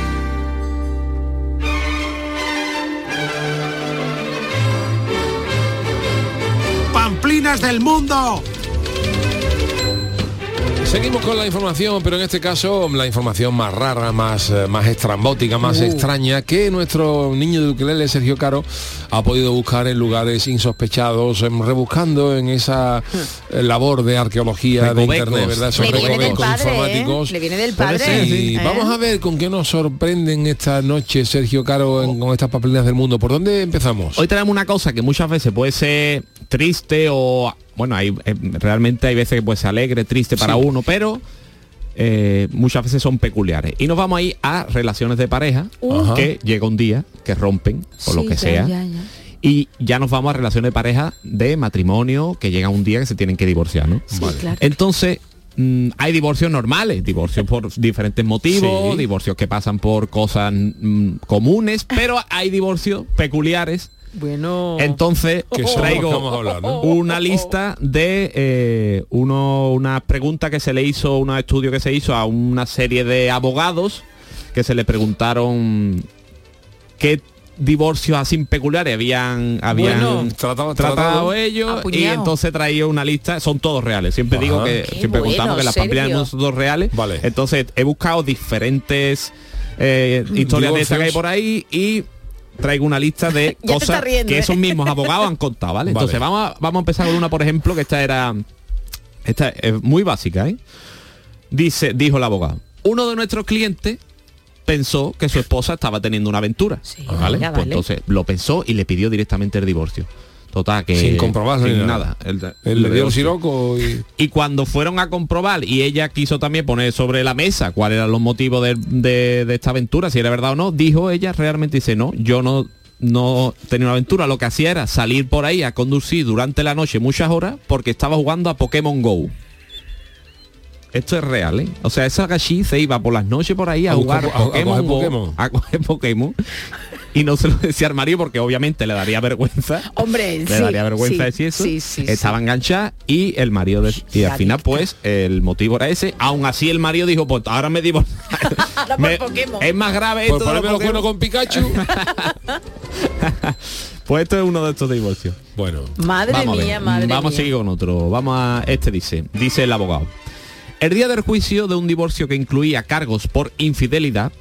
[SPEAKER 2] Pamplinas del mundo. Seguimos con la información, pero en este caso la información más rara, más, eh, más estrambótica, más
[SPEAKER 4] Uh.
[SPEAKER 2] extraña, que nuestro niño de ukelele, Sergio Caro, ha podido buscar en lugares insospechados, em, rebuscando en esa eh, labor de arqueología de internet, ¿verdad? Esos
[SPEAKER 4] Le viene del ¿eh?
[SPEAKER 2] informáticos.
[SPEAKER 4] Le viene del padre.
[SPEAKER 2] Y
[SPEAKER 4] ¿eh?
[SPEAKER 2] vamos a ver con qué nos sorprenden esta noche, Sergio Caro, en- con estas pamplinas del mundo. ¿Por dónde empezamos?
[SPEAKER 3] Hoy tenemos una cosa que muchas veces puede ser triste o bueno, hay, eh, realmente hay veces ser alegre, triste para
[SPEAKER 2] Sí.
[SPEAKER 3] uno, pero eh, muchas veces son peculiares. Y nos vamos a ir a relaciones de pareja
[SPEAKER 4] Uh.
[SPEAKER 3] que llega un día que rompen por lo que sea.
[SPEAKER 4] ya, ya.
[SPEAKER 3] Y ya nos vamos a relaciones de pareja de matrimonio que llega un día que se tienen que divorciar, ¿no?
[SPEAKER 4] Sí, claro.
[SPEAKER 3] Entonces, mm, hay divorcios normales, divorcios por diferentes motivos,
[SPEAKER 2] Sí.
[SPEAKER 3] divorcios que pasan por cosas mm, comunes, pero hay divorcios peculiares.
[SPEAKER 4] Bueno.
[SPEAKER 3] Entonces,
[SPEAKER 2] Que que
[SPEAKER 3] traigo una lista de eh, uno, una pregunta que se le hizo, un estudio que se hizo a una serie de abogados que se le preguntaron qué divorcios así peculiares habían, habían
[SPEAKER 2] Bueno, tratado-
[SPEAKER 3] tratado,
[SPEAKER 2] tratado.
[SPEAKER 3] ellos y entonces traía una lista, son todos reales. Siempre
[SPEAKER 2] Ajá.
[SPEAKER 3] digo que
[SPEAKER 4] Qué
[SPEAKER 3] siempre
[SPEAKER 4] bueno,
[SPEAKER 3] contamos que las no son todos reales.
[SPEAKER 2] Vale.
[SPEAKER 3] Entonces he buscado diferentes eh, historias de estas que hay por ahí y traigo una lista de cosas
[SPEAKER 4] riendo,
[SPEAKER 3] que
[SPEAKER 4] ¿eh?
[SPEAKER 3] esos mismos abogados han contado, ¿vale?
[SPEAKER 2] Vale.
[SPEAKER 3] Entonces vamos a, vamos a empezar con una, por ejemplo, que esta era esta es muy básica, ¿eh? Dice, dijo el abogado, uno de nuestros clientes pensó que su esposa estaba teniendo una aventura,
[SPEAKER 4] Sí,
[SPEAKER 3] ¿vale?
[SPEAKER 4] ya,
[SPEAKER 3] Pues
[SPEAKER 4] vale.
[SPEAKER 3] entonces lo pensó y le pidió directamente el divorcio. Total, que
[SPEAKER 2] Sin comprobarlo ni
[SPEAKER 3] sin
[SPEAKER 2] nada.
[SPEAKER 3] nada.
[SPEAKER 2] Él le dio el siroco y...
[SPEAKER 3] Y cuando fueron a comprobar y ella quiso también poner sobre la mesa cuáles eran los motivos de, de- de esta aventura, si era verdad o no, dijo ella realmente dice, no, yo no no tenía una aventura, lo que hacía era salir por ahí a conducir durante la noche muchas horas porque estaba jugando a Pokémon Go. Esto es real, ¿eh? O sea, esa gachí se iba por las noches por ahí a,
[SPEAKER 2] A
[SPEAKER 3] jugar
[SPEAKER 2] a- a
[SPEAKER 3] Pokémon
[SPEAKER 2] coger
[SPEAKER 3] Go,
[SPEAKER 2] Pokémon.
[SPEAKER 3] a coger Pokémon. Y no se lo decía al marido porque obviamente le daría vergüenza.
[SPEAKER 4] Hombre,
[SPEAKER 3] Le
[SPEAKER 4] sí,
[SPEAKER 3] daría vergüenza
[SPEAKER 4] sí,
[SPEAKER 3] decir eso.
[SPEAKER 4] sí, sí,
[SPEAKER 3] Estaba enganchada y el marido de- y al final pues el motivo era ese. Aún así el marido dijo, pues ahora me divo. Me- es más grave
[SPEAKER 2] Por
[SPEAKER 3] esto de
[SPEAKER 2] ponerme los con Pikachu.
[SPEAKER 3] Pues esto es uno de estos divorcios.
[SPEAKER 2] Bueno.
[SPEAKER 4] Madre
[SPEAKER 3] Vamos a
[SPEAKER 4] mía, madre
[SPEAKER 3] Vamos
[SPEAKER 4] mía.
[SPEAKER 3] a seguir con otro. Vamos a. Este dice, dice el abogado. El día del juicio de un divorcio que incluía cargos por infidelidad,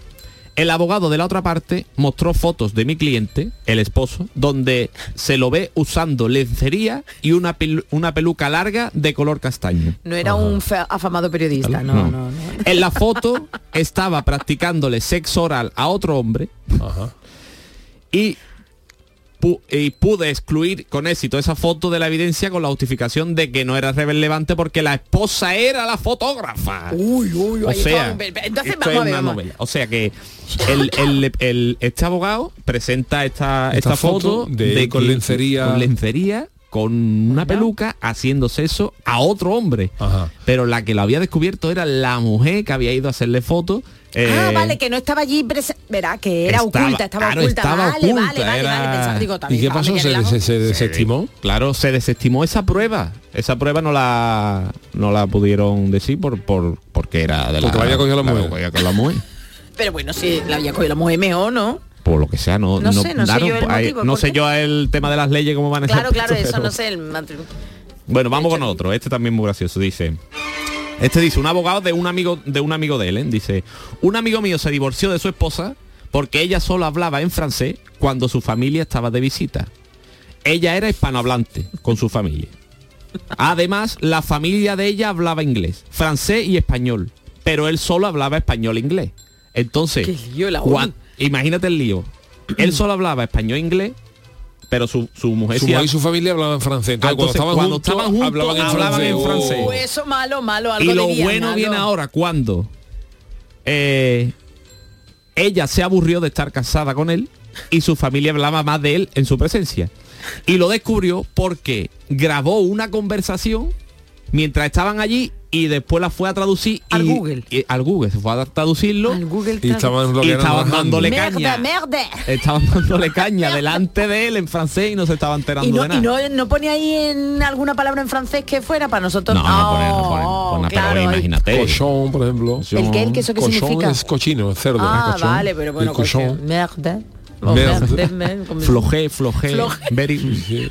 [SPEAKER 3] el abogado de la otra parte mostró fotos de mi cliente, el esposo, donde se lo ve usando lencería y una, pelu- una peluca larga de color castaño.
[SPEAKER 4] No era un afamado periodista, no, no, no.
[SPEAKER 3] En la foto estaba practicándole sexo oral a otro hombre y, pu- y pude excluir con éxito esa foto de la evidencia con la justificación de que no era relevante porque la esposa era la fotógrafa.
[SPEAKER 4] Uy, uy,
[SPEAKER 3] O sea,
[SPEAKER 4] entonces
[SPEAKER 3] esto
[SPEAKER 4] vamos
[SPEAKER 3] es
[SPEAKER 4] a ver.
[SPEAKER 3] una
[SPEAKER 4] vamos.
[SPEAKER 3] novela. O sea que el, el- el- este abogado presenta esta,
[SPEAKER 2] Esta
[SPEAKER 3] esta, foto,
[SPEAKER 2] foto de él con
[SPEAKER 3] que-
[SPEAKER 2] lencería.
[SPEAKER 3] con lencería con una peluca haciéndose eso a otro hombre. Pero la que lo había descubierto era la mujer que había ido a hacerle fotos.
[SPEAKER 4] Ah,
[SPEAKER 3] eh,
[SPEAKER 4] vale, que no estaba allí, verá, que era
[SPEAKER 3] estaba-
[SPEAKER 4] oculta, estaba
[SPEAKER 3] claro,
[SPEAKER 4] oculta.
[SPEAKER 3] estaba
[SPEAKER 4] vale, vale,
[SPEAKER 3] oculta,
[SPEAKER 4] vale,
[SPEAKER 3] era-
[SPEAKER 4] vale, pensaba, digo,
[SPEAKER 2] ¿Y
[SPEAKER 4] también,
[SPEAKER 2] qué
[SPEAKER 4] vamos,
[SPEAKER 2] pasó?
[SPEAKER 4] que
[SPEAKER 2] ¿Se,
[SPEAKER 4] relajo.
[SPEAKER 2] se- se desestimó?
[SPEAKER 3] Claro, se desestimó esa prueba. Esa prueba no la no la pudieron decir por, por porque era de la
[SPEAKER 2] Porque la había cogido la mujer.
[SPEAKER 3] la mujer.
[SPEAKER 4] Pero bueno, si la había cogido la mujer mejor, ¿no?
[SPEAKER 3] Por lo que sea, no,
[SPEAKER 4] No sé, no sé
[SPEAKER 3] daron-
[SPEAKER 4] yo el
[SPEAKER 3] hay-
[SPEAKER 4] motivo,
[SPEAKER 3] no
[SPEAKER 4] ¿por
[SPEAKER 3] sé yo el tema de las leyes cómo van a.
[SPEAKER 4] Claro, claro, eso
[SPEAKER 3] pero-
[SPEAKER 4] no sé, el matrimonio.
[SPEAKER 3] Bueno, vamos con otro. Este también muy gracioso. Dice. Este dice, un abogado de un amigo de un amigo de él, ¿eh? dice, un amigo mío se divorció de su esposa porque ella solo hablaba en francés cuando su familia estaba de visita. Ella era hispanohablante con su familia. Además, la familia de ella hablaba inglés, francés y español, pero él solo hablaba español e inglés. Entonces,
[SPEAKER 4] lío.
[SPEAKER 3] Imagínate el lío. Él solo hablaba español e inglés, pero su, su mujer
[SPEAKER 2] Su
[SPEAKER 3] sí
[SPEAKER 2] mujer y su familia hablaban francés. Entonces,
[SPEAKER 3] entonces,
[SPEAKER 2] cuando,
[SPEAKER 3] cuando
[SPEAKER 2] estaban,
[SPEAKER 3] estaban
[SPEAKER 2] juntos,
[SPEAKER 3] juntos,
[SPEAKER 2] hablaban en
[SPEAKER 3] hablaban
[SPEAKER 2] francés.
[SPEAKER 3] en
[SPEAKER 2] Oh.
[SPEAKER 3] francés.
[SPEAKER 4] Uh, eso malo, malo, algo
[SPEAKER 3] Y lo bueno viene ahora cuando eh, ella se aburrió de estar casada con él y su familia hablaba más de él en su presencia. Y lo descubrió porque grabó una conversación mientras estaban allí y después la fue a traducir
[SPEAKER 4] Al
[SPEAKER 3] y-
[SPEAKER 4] Google.
[SPEAKER 3] y- al Google se fue a traducirlo
[SPEAKER 4] Google
[SPEAKER 2] Y estaban
[SPEAKER 3] y
[SPEAKER 2] que
[SPEAKER 3] estaban dándole
[SPEAKER 4] Merde,
[SPEAKER 3] caña
[SPEAKER 4] merde.
[SPEAKER 3] estaban dándole caña delante de él en francés y no se estaba enterando
[SPEAKER 4] Y no,
[SPEAKER 3] de nada
[SPEAKER 4] y no, no pone ahí en alguna palabra en francés que fuera para nosotros.
[SPEAKER 3] No, no pone, no pone,
[SPEAKER 4] Oh,
[SPEAKER 3] pone, pero
[SPEAKER 4] claro,
[SPEAKER 3] imagínate.
[SPEAKER 2] Cochón, por ejemplo.
[SPEAKER 4] ¿El qué? ¿El qué? ¿Eso qué
[SPEAKER 2] Cochón
[SPEAKER 4] significa?
[SPEAKER 2] es cochino, es cerdo.
[SPEAKER 4] Ah,
[SPEAKER 2] Cochón.
[SPEAKER 4] vale, pero bueno,
[SPEAKER 2] cochón.
[SPEAKER 4] merde. O como-
[SPEAKER 3] Flojé, flojé,
[SPEAKER 4] Flojé.
[SPEAKER 3] very,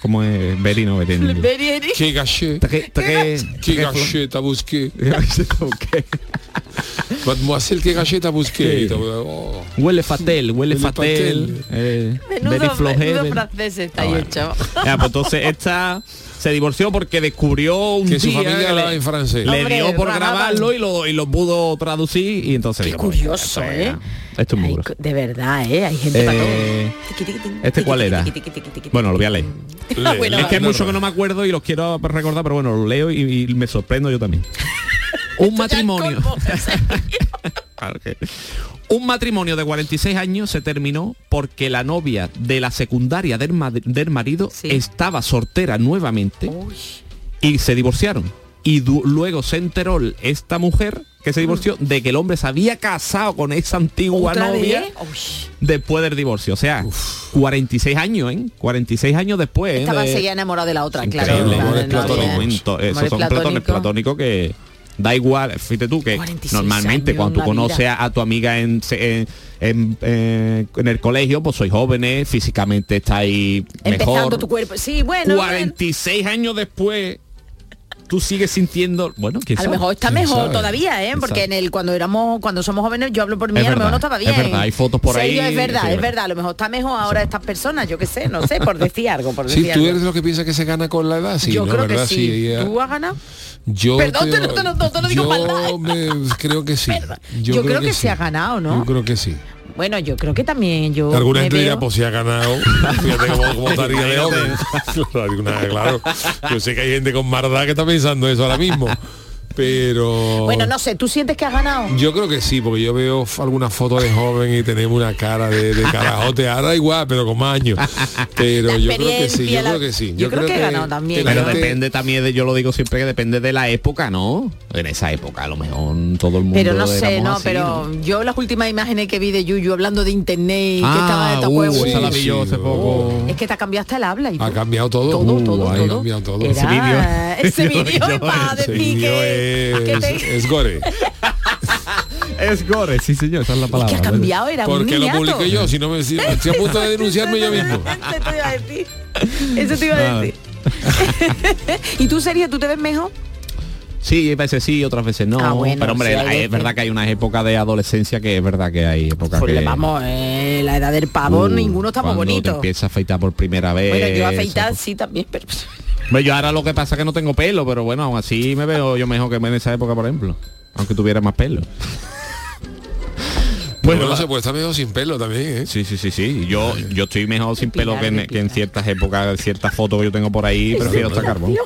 [SPEAKER 3] como es very no very.
[SPEAKER 4] Very, very-
[SPEAKER 2] Qué gâché.
[SPEAKER 3] Très- très-
[SPEAKER 2] Qué
[SPEAKER 3] très flo-
[SPEAKER 2] gâché t'as busqué.
[SPEAKER 3] Ok.
[SPEAKER 2] Mademoiselle, qué gâché t'as busqué. Oh.
[SPEAKER 3] Huele fatel, huele
[SPEAKER 2] Huele
[SPEAKER 3] fatel.
[SPEAKER 2] fatel.
[SPEAKER 3] eh, very
[SPEAKER 4] Menudo,
[SPEAKER 3] flojé,
[SPEAKER 4] menudo
[SPEAKER 3] very-
[SPEAKER 4] francés está
[SPEAKER 3] Ah,
[SPEAKER 4] ahí hecho.
[SPEAKER 3] Ya, pues entonces esta se divorció porque descubrió un
[SPEAKER 2] Que su
[SPEAKER 3] día
[SPEAKER 2] familia
[SPEAKER 3] que
[SPEAKER 2] hablaba
[SPEAKER 3] le,
[SPEAKER 2] en francés.
[SPEAKER 3] le
[SPEAKER 4] Hombre,
[SPEAKER 3] dio por grabarlo y lo, y lo pudo traducir y entonces
[SPEAKER 4] Qué
[SPEAKER 3] digo,
[SPEAKER 4] curioso, ¿eh?
[SPEAKER 3] Esto es muy
[SPEAKER 4] Ay, de verdad, ¿eh? Hay gente para todo.
[SPEAKER 3] Eh,
[SPEAKER 4] tiqui,
[SPEAKER 3] ¿Este cuál era? Bueno, lo voy a leer.
[SPEAKER 4] Ah, bueno,
[SPEAKER 3] es que hay mucho que no me acuerdo y los quiero recordar, pero bueno, lo leo y, y me sorprendo yo también. Un matrimonio. Claro que- Un matrimonio de 46 años se terminó porque la novia de la secundaria del, ma- del marido estaba soltera nuevamente y se divorciaron. Y luego se enteró esta mujer que se divorció de que el hombre se había casado con esa antigua
[SPEAKER 4] ¿Otra
[SPEAKER 3] novia después del divorcio. O sea, 46 años, ¿eh? 46 años después. ¿eh?
[SPEAKER 4] Estaba
[SPEAKER 3] de-
[SPEAKER 4] seguía enamorado de la otra, claro.
[SPEAKER 3] Increíble.
[SPEAKER 4] claro, no.
[SPEAKER 3] Esos son
[SPEAKER 4] platónicos
[SPEAKER 3] que da igual, fíjate tú que
[SPEAKER 4] 46
[SPEAKER 3] normalmente
[SPEAKER 4] años,
[SPEAKER 3] cuando tú conoces
[SPEAKER 4] vida.
[SPEAKER 3] a, tu amiga en, en, en, eh, en el colegio, pues sois jóvenes, físicamente estáis
[SPEAKER 4] Empezando
[SPEAKER 3] mejor.
[SPEAKER 4] tu cuerpo. Sí, bueno. bueno.
[SPEAKER 3] 46 años después, tú sigues sintiendo, bueno, quién
[SPEAKER 4] A lo mejor está
[SPEAKER 3] ¿Quién
[SPEAKER 4] mejor
[SPEAKER 3] sabe?
[SPEAKER 4] todavía, ¿eh?
[SPEAKER 3] ¿Quién
[SPEAKER 4] Porque en el cuando éramos, cuando somos jóvenes, yo hablo por mí,
[SPEAKER 3] Es
[SPEAKER 4] a lo mejor no estaba
[SPEAKER 3] es
[SPEAKER 4] bien.
[SPEAKER 3] verdad, hay fotos por ahí,
[SPEAKER 4] Es verdad,
[SPEAKER 3] sí,
[SPEAKER 4] es
[SPEAKER 3] es
[SPEAKER 4] verdad. A lo mejor está mejor ahora estas personas, yo qué sé, no sé, por decir algo, por
[SPEAKER 2] Sí,
[SPEAKER 4] decir
[SPEAKER 2] tú
[SPEAKER 4] algo.
[SPEAKER 2] eres de lo que piensa que se gana con la edad, sí,
[SPEAKER 4] yo
[SPEAKER 2] ¿no?
[SPEAKER 4] creo
[SPEAKER 2] ¿verdad?
[SPEAKER 4] que sí.
[SPEAKER 2] ella-
[SPEAKER 4] ¿Tú has ganado?
[SPEAKER 2] Yo
[SPEAKER 4] Perdón,
[SPEAKER 2] te-
[SPEAKER 4] digo
[SPEAKER 2] yo me- creo que sí.
[SPEAKER 4] Yo, creo, que,
[SPEAKER 2] sí.
[SPEAKER 4] se ha ganado, ¿no?
[SPEAKER 2] Yo creo que sí.
[SPEAKER 4] Bueno, yo creo que también yo.
[SPEAKER 2] Alguna
[SPEAKER 4] veo-
[SPEAKER 2] pues si ha ganado, fíjate cómo, cómo estaría de joven. Claro, alguna- claro. Yo sé que hay gente con maldad que está pensando eso ahora mismo. Pero...
[SPEAKER 4] Bueno, no sé, ¿tú sientes que has ganado?
[SPEAKER 2] Yo creo que sí, porque yo veo algunas fotos de joven y tenemos una cara de, de carajote, ahora igual, pero con más años. Pero yo creo que sí, yo
[SPEAKER 4] la-
[SPEAKER 2] creo que sí.
[SPEAKER 4] yo creo que he ganado también,
[SPEAKER 3] Pero depende también de, yo lo digo siempre que depende de la época, ¿no? En esa época a lo mejor todo el mundo
[SPEAKER 4] Pero no sé, no,
[SPEAKER 3] así,
[SPEAKER 4] pero yo las últimas imágenes que vi de Yuyu hablando de internet y que estaba
[SPEAKER 3] Ah,
[SPEAKER 4] de
[SPEAKER 3] uh, hace poco.
[SPEAKER 4] es que te ha cambiado hasta el habla y
[SPEAKER 2] Ha cambiado todo.
[SPEAKER 4] Todo,
[SPEAKER 2] Uh,
[SPEAKER 4] todo,
[SPEAKER 2] ha
[SPEAKER 4] todo.
[SPEAKER 2] cambiado todo.
[SPEAKER 4] Era- ese vídeo
[SPEAKER 2] ese vídeo
[SPEAKER 4] que
[SPEAKER 2] es,
[SPEAKER 4] te-
[SPEAKER 2] es gore.
[SPEAKER 3] Es gore, sí señor, esa es la palabra.
[SPEAKER 4] que ha cambiado, era un
[SPEAKER 2] Porque lo publiqué yo, si no me si, estoy a punto de denunciarme yo mismo.
[SPEAKER 4] Eso te iba a decir. Eso te iba a decir. ¿Y tú, Sergio, tú te ves mejor?
[SPEAKER 3] Sí, a veces sí, otras veces no.
[SPEAKER 4] Ah, bueno,
[SPEAKER 3] pero hombre,
[SPEAKER 4] sí,
[SPEAKER 3] es verdad que hay unas épocas de adolescencia que es verdad que hay épocas
[SPEAKER 4] Pues
[SPEAKER 3] que...
[SPEAKER 4] vamos, eh, la edad del pavo,
[SPEAKER 3] Uh,
[SPEAKER 4] ninguno está muy
[SPEAKER 3] cuando te
[SPEAKER 4] bonito.
[SPEAKER 3] empiezas a afeitar por primera vez.
[SPEAKER 4] Bueno, yo afeitar sí también, pero
[SPEAKER 3] yo ahora lo que pasa es que no tengo pelo, pero bueno, aún así me veo yo mejor que en esa época, por ejemplo. Aunque tuviera más pelo.
[SPEAKER 2] Bueno, no se puede estar mejor sin pelo también, ¿eh?
[SPEAKER 3] Sí, sí, sí, sí. Yo, yo estoy mejor sin pelo que en, que en ciertas épocas, en ciertas fotos que yo tengo por ahí, prefiero estar carbón.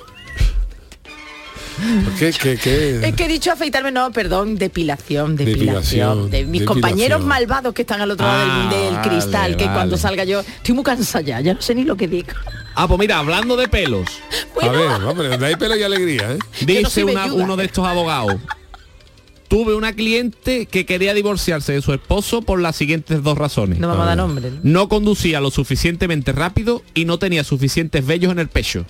[SPEAKER 2] ¿Qué, qué, qué?
[SPEAKER 4] Es que he dicho afeitarme, no, perdón, depilación,
[SPEAKER 2] Depilación,
[SPEAKER 4] depilación. de mis
[SPEAKER 2] depilación.
[SPEAKER 4] compañeros malvados que están al otro lado
[SPEAKER 3] Ah,
[SPEAKER 4] del, del
[SPEAKER 3] vale,
[SPEAKER 4] cristal, que
[SPEAKER 3] vale.
[SPEAKER 4] cuando salga yo, estoy muy cansada ya, ya no sé ni lo que digo.
[SPEAKER 3] Ah, pues mira, hablando de pelos,
[SPEAKER 2] A ver, hombre, donde hay pelo y alegría, ¿eh?
[SPEAKER 3] dice una- uno de estos abogados. Tuve una cliente que quería divorciarse de su esposo por las siguientes dos razones.
[SPEAKER 4] No vamos a dar nombre. ¿no?
[SPEAKER 3] No conducía lo suficientemente rápido y no tenía suficientes vellos en el pecho.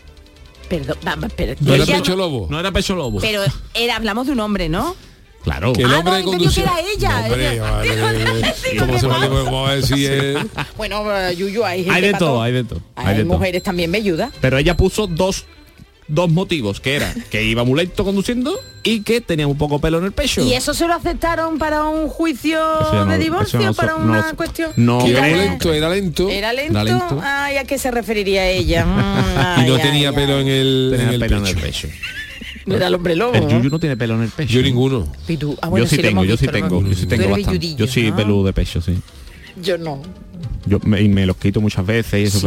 [SPEAKER 4] Perdón, vamos, pero,
[SPEAKER 3] ¿No era pecho lobo? No era pecho lobo.
[SPEAKER 4] pero era, hablamos de un hombre, ¿no?
[SPEAKER 3] Claro.
[SPEAKER 2] Que el
[SPEAKER 4] Ah,
[SPEAKER 2] hombre
[SPEAKER 4] no,
[SPEAKER 2] de
[SPEAKER 4] entendió que era ella.
[SPEAKER 2] Hombre,
[SPEAKER 4] Ella-
[SPEAKER 2] vale, ¿Cómo
[SPEAKER 4] ¿qué
[SPEAKER 2] se vale?
[SPEAKER 4] pasa?
[SPEAKER 2] Vamos a es...
[SPEAKER 4] Bueno, Yuyu, hay gente
[SPEAKER 3] Hay de todo, hay de todo.
[SPEAKER 4] Hay,
[SPEAKER 3] Hay de todo.
[SPEAKER 4] mujeres también velludas.
[SPEAKER 3] Pero ella puso dos, dos motivos, que era que iba muy lento conduciendo y que tenía un poco pelo en el pecho.
[SPEAKER 4] ¿Y eso se lo aceptaron para un juicio
[SPEAKER 3] no-
[SPEAKER 4] de divorcio?
[SPEAKER 3] no
[SPEAKER 4] ¿Para
[SPEAKER 3] no
[SPEAKER 4] una cuestión?
[SPEAKER 3] no
[SPEAKER 2] Que era lento, era lento.
[SPEAKER 4] ¿Era lento?
[SPEAKER 3] Era lento.
[SPEAKER 4] Ay, ¿a qué se referiría ella? Mm,
[SPEAKER 2] Y no
[SPEAKER 4] ay,
[SPEAKER 2] tenía
[SPEAKER 4] ay.
[SPEAKER 2] pelo en el,
[SPEAKER 3] Tenía
[SPEAKER 2] en el
[SPEAKER 3] pelo en
[SPEAKER 2] pecho.
[SPEAKER 3] el pecho.
[SPEAKER 4] Era el hombre lobo.
[SPEAKER 3] El Yuyu no tiene pelo en el pecho.
[SPEAKER 2] Yo ninguno.
[SPEAKER 4] Tú, ah, bueno,
[SPEAKER 3] yo sí, tengo, yo sí tengo, yo sí tengo bastante. Yo sí
[SPEAKER 4] ¿no?
[SPEAKER 3] peludo de pecho, sí.
[SPEAKER 4] Yo no.
[SPEAKER 3] Yo me, y me los quito muchas veces y eso,
[SPEAKER 4] ¿Sí?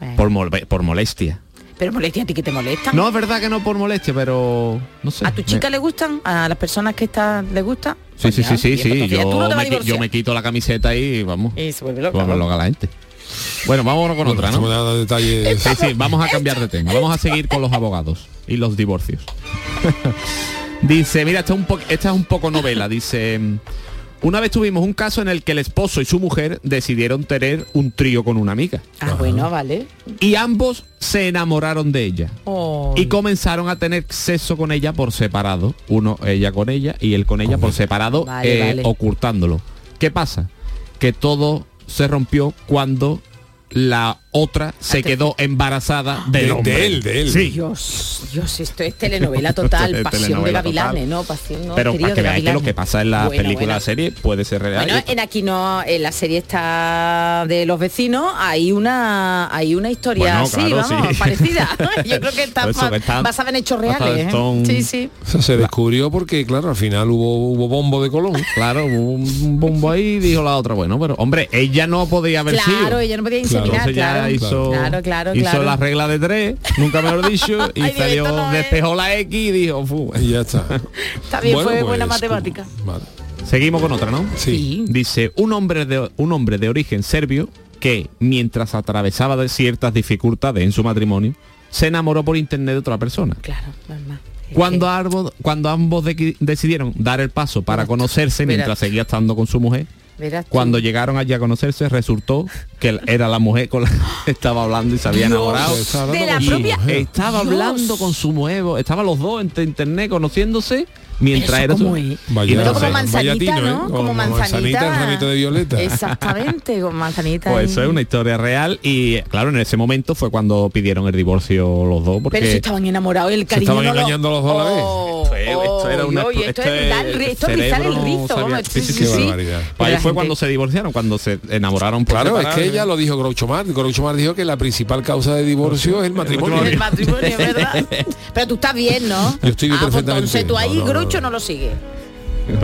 [SPEAKER 3] pero por, mol- por molestia.
[SPEAKER 4] Pero molestia a ti que te molestan.
[SPEAKER 3] No, es verdad que no por molestia, pero no sé.
[SPEAKER 4] ¿A tu chica le gustan? ¿A las personas que están le gusta?
[SPEAKER 3] Sí, sí, sí, sí, sí.
[SPEAKER 4] No
[SPEAKER 3] Yo me, yo me quito la camiseta y vamos.
[SPEAKER 4] Y se vuelve loca.
[SPEAKER 3] Loca la gente. Bueno, vámonos con otra, ¿no?
[SPEAKER 2] detalles.
[SPEAKER 3] Sí, sí, vamos a cambiar de tema. Vamos a seguir con los abogados y los divorcios. dice, mira, esta es, un esta es un poco novela. Dice, una vez tuvimos un caso en el que el esposo y su mujer decidieron tener un trío con una amiga.
[SPEAKER 4] Ah, bueno, vale.
[SPEAKER 3] Y ambos se enamoraron de ella.
[SPEAKER 4] Oh.
[SPEAKER 3] Y comenzaron a tener sexo con ella por separado. Uno ella con ella y él con ella por separado,
[SPEAKER 4] Vale,
[SPEAKER 3] eh,
[SPEAKER 4] vale.
[SPEAKER 3] ocultándolo. ¿Qué pasa? Que todo se rompió cuando la otra se quedó embarazada del
[SPEAKER 2] De-
[SPEAKER 3] hombre.
[SPEAKER 2] de él, de él.
[SPEAKER 3] Sí.
[SPEAKER 4] Dios, Dios, esto es telenovela total,
[SPEAKER 3] Es
[SPEAKER 4] pasión
[SPEAKER 3] telenovela
[SPEAKER 4] de gavilanes,
[SPEAKER 3] total.
[SPEAKER 4] ¿no? Pasión, ¿no?
[SPEAKER 3] Pero para que veáis que lo que pasa en la
[SPEAKER 4] Bueno,
[SPEAKER 3] película,
[SPEAKER 4] bueno.
[SPEAKER 3] la serie, puede ser real.
[SPEAKER 4] Bueno, en aquí no, en la serie está de los vecinos, hay una hay una historia
[SPEAKER 3] Bueno,
[SPEAKER 4] así,
[SPEAKER 3] claro,
[SPEAKER 4] vamos,
[SPEAKER 3] sí.
[SPEAKER 4] parecida. Yo creo que está
[SPEAKER 3] eso está-
[SPEAKER 4] basada en hechos reales. ¿eh? Sí, sí.
[SPEAKER 2] Eso se descubrió porque, claro, al final hubo, hubo bombo de Colón.
[SPEAKER 3] Claro, hubo un bombo ahí y dijo la otra, bueno, pero hombre, ella no podía haber sido.
[SPEAKER 4] Claro, ella no podía
[SPEAKER 3] Entonces ya
[SPEAKER 4] claro.
[SPEAKER 3] hizo,
[SPEAKER 4] Claro, claro,
[SPEAKER 3] hizo
[SPEAKER 4] claro.
[SPEAKER 3] la regla de tres, nunca me lo he dicho, y
[SPEAKER 4] Ay,
[SPEAKER 3] salió,
[SPEAKER 4] es.
[SPEAKER 3] despejó la X y dijo, fu.
[SPEAKER 2] Y ya está. Bueno,
[SPEAKER 4] fue buena
[SPEAKER 2] pues,
[SPEAKER 4] matemática.
[SPEAKER 2] Vale.
[SPEAKER 3] Seguimos con otra, ¿no?
[SPEAKER 2] Sí.
[SPEAKER 3] Dice, un hombre de un hombre de origen serbio que mientras atravesaba de ciertas dificultades en su matrimonio, se enamoró por internet de otra persona.
[SPEAKER 4] Claro, normal.
[SPEAKER 3] Cuando, arbos- cuando ambos de- decidieron dar el paso para conocerse
[SPEAKER 4] verás.
[SPEAKER 3] mientras seguía estando con su mujer,
[SPEAKER 4] Verás tú.
[SPEAKER 3] cuando llegaron allí a conocerse resultó que era la mujer con la que estaba hablando y se había
[SPEAKER 4] Dios,
[SPEAKER 3] enamorado.
[SPEAKER 2] Estaba
[SPEAKER 4] de
[SPEAKER 2] hablando
[SPEAKER 4] la
[SPEAKER 2] con su
[SPEAKER 4] propia-
[SPEAKER 2] mujer.
[SPEAKER 3] Estaba
[SPEAKER 4] Dios.
[SPEAKER 3] hablando con su mujer, estaban los dos en internet conociéndose mientras era su...
[SPEAKER 2] Vaya,
[SPEAKER 4] Pero como
[SPEAKER 3] sé,
[SPEAKER 4] manzanita,
[SPEAKER 2] tino,
[SPEAKER 4] ¿no?
[SPEAKER 2] ¿eh?
[SPEAKER 4] Como
[SPEAKER 2] Como
[SPEAKER 4] manzanita.
[SPEAKER 2] manzanita, ramito de violeta.
[SPEAKER 4] Exactamente, con manzanita.
[SPEAKER 3] Pues eso es una historia real y claro, en ese momento fue cuando pidieron el divorcio los dos porque
[SPEAKER 4] Pero si estaban enamorados, el
[SPEAKER 2] Se
[SPEAKER 4] cariño
[SPEAKER 2] estaban
[SPEAKER 4] no lo-
[SPEAKER 2] engañando los dos a la vez.
[SPEAKER 4] Oh,
[SPEAKER 3] Esto es- esto era una-
[SPEAKER 4] oh, esto es dar ri- esto es rizar el rizo,
[SPEAKER 3] sabía- sí, sí,
[SPEAKER 4] sí,
[SPEAKER 3] sí. Pues ahí fue
[SPEAKER 4] gente-
[SPEAKER 3] cuando se divorciaron, cuando se enamoraron por
[SPEAKER 2] Claro, es que ella lo dijo Groucho Marx. Groucho Marx dijo que la principal causa de divorcio es el matrimonio.
[SPEAKER 4] El matrimonio, ¿verdad? Pero tú estás bien, ¿no?
[SPEAKER 2] Yo estoy
[SPEAKER 4] ah, pues
[SPEAKER 2] perfectamente
[SPEAKER 4] entonces tú ahí.
[SPEAKER 2] No, no,
[SPEAKER 4] lo sigue.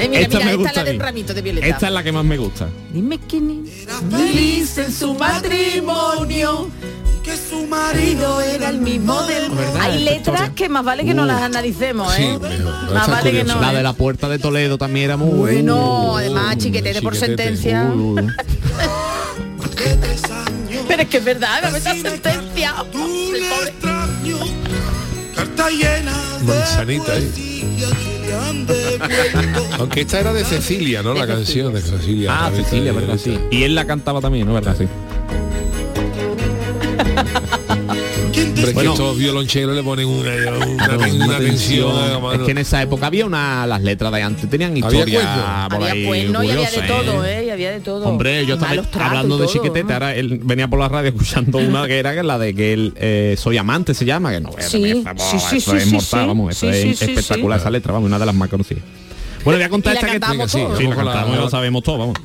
[SPEAKER 4] Eh, mira,
[SPEAKER 3] esta
[SPEAKER 4] mira,
[SPEAKER 3] me
[SPEAKER 4] esta
[SPEAKER 3] gusta
[SPEAKER 4] es la del ramito de violeta.
[SPEAKER 3] Esta es la que más me gusta.
[SPEAKER 4] Dime quién es. Feliz en su matrimonio, que su marido era el mismo del- hay letras que más vale que no las analicemos, ¿eh? más
[SPEAKER 3] Esa
[SPEAKER 4] vale que no.
[SPEAKER 3] La
[SPEAKER 4] ¿eh?
[SPEAKER 3] de la puerta de Toledo también era muy
[SPEAKER 4] Bueno, además chiquetete por
[SPEAKER 3] chiquetete.
[SPEAKER 4] sentencia.
[SPEAKER 3] Uy, uy, uy.
[SPEAKER 4] Pero es que es verdad, me esa sentencia.
[SPEAKER 2] Manzanita ahí. Aunque esta era de Cecilia, ¿no? La canción de Cecilia.
[SPEAKER 3] Ah,
[SPEAKER 2] También
[SPEAKER 3] Cecilia,
[SPEAKER 2] está-
[SPEAKER 3] verdad, sí. Y él la cantaba también, ¿no? ¿Verdad? Sí.
[SPEAKER 2] Hombre, es
[SPEAKER 3] Bueno.
[SPEAKER 2] que estos violoncheros le ponen una, una,
[SPEAKER 3] Claro,
[SPEAKER 2] una
[SPEAKER 3] una
[SPEAKER 2] tensión.
[SPEAKER 3] tensión. Es que en esa época había una las letras de antes tenían
[SPEAKER 2] Había
[SPEAKER 3] historia
[SPEAKER 2] cuento.
[SPEAKER 3] por
[SPEAKER 4] Había
[SPEAKER 3] ahí
[SPEAKER 4] bueno y había de todo, ¿eh? Y había de todo.
[SPEAKER 3] Hombre, yo
[SPEAKER 4] tratos
[SPEAKER 3] hablando de
[SPEAKER 4] todo,
[SPEAKER 3] chiquetete,
[SPEAKER 4] vamos.
[SPEAKER 3] ahora él venía por la radio escuchando una que era que la de que él eh, soy amante se llama, que no
[SPEAKER 4] Sí, sí, sí,
[SPEAKER 3] eso
[SPEAKER 4] sí,
[SPEAKER 3] es
[SPEAKER 4] sí,
[SPEAKER 3] mortal, vamos, eso es espectacular
[SPEAKER 4] sí.
[SPEAKER 3] esa letra, vamos, una de las más conocidas. Bueno, voy a contar esta que
[SPEAKER 4] cantamos
[SPEAKER 3] sí,
[SPEAKER 4] todos.
[SPEAKER 3] sí, la
[SPEAKER 2] con la-
[SPEAKER 3] cantamos, lo sabemos todos, vamos.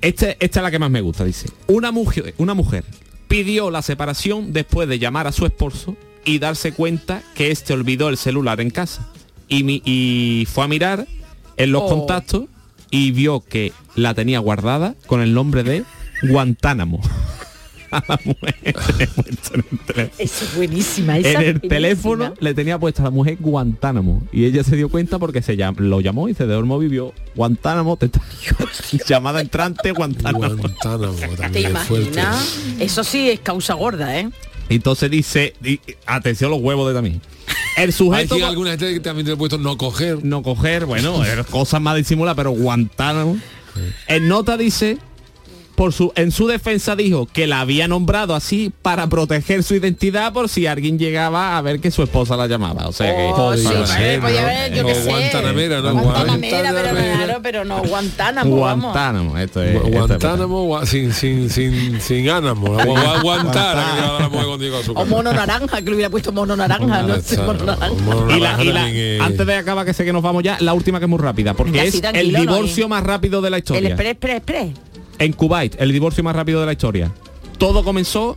[SPEAKER 3] Este, esta es la que más me gusta, dice. Una mujer, una mujer pidió la separación después de llamar a su esposo y darse cuenta que este olvidó el celular en casa. Y, mi- y fue a mirar en los
[SPEAKER 4] Oh.
[SPEAKER 3] contactos y vio que la tenía guardada con el nombre de Guantánamo. A la mujer le he puesto en el teléfono.
[SPEAKER 4] Eso es buenísima. esa
[SPEAKER 3] En el
[SPEAKER 4] buenísima.
[SPEAKER 3] teléfono le tenía puesta a la mujer Guantánamo y ella se dio cuenta porque se llam- lo llamó y se de móvil vio Guantánamo te está llamada entrante Guantánamo.
[SPEAKER 2] Guantánamo
[SPEAKER 4] ¿Te imaginas? Eso sí es causa gorda, ¿eh?
[SPEAKER 3] Entonces dice, y- atención los huevos de también. El
[SPEAKER 2] Hay
[SPEAKER 3] sujeto
[SPEAKER 2] quien alguna gente que también te he puesto no coger.
[SPEAKER 3] no coger, bueno, cosas más disimuladas, pero Guantánamo. En nota dice, por su, en su defensa dijo que la había nombrado así para proteger su identidad por si alguien llegaba a ver que su esposa la llamaba. O sea que
[SPEAKER 4] Oh, sí,
[SPEAKER 2] ser, ¿no?
[SPEAKER 4] haber, yo
[SPEAKER 2] O
[SPEAKER 4] qué sé.
[SPEAKER 2] Guantanamera, ¿no?
[SPEAKER 4] Guantanamera, pero
[SPEAKER 2] Guantanamera.
[SPEAKER 4] claro, pero no Guantánamo, vamos.
[SPEAKER 3] Guantánamo, esto es,
[SPEAKER 2] Gu-
[SPEAKER 3] esto es
[SPEAKER 2] Guantánamo gua- sin, sin, sin, sin ánamo. Gua- gua- Guantara, que llevaba la mujer contigo a su
[SPEAKER 4] O mono naranja, que le hubiera puesto mono naranja, no mono naranja.
[SPEAKER 2] Mono
[SPEAKER 3] Y la- y la-
[SPEAKER 2] es-
[SPEAKER 3] antes de acabar que sé que nos vamos ya, la última que es muy rápida, porque es
[SPEAKER 4] sí,
[SPEAKER 3] el
[SPEAKER 4] no,
[SPEAKER 3] divorcio
[SPEAKER 4] eh.
[SPEAKER 3] más rápido de la
[SPEAKER 4] El
[SPEAKER 3] historia.
[SPEAKER 4] express, express, express.
[SPEAKER 3] En Kuwait, el divorcio más rápido de la historia. Todo comenzó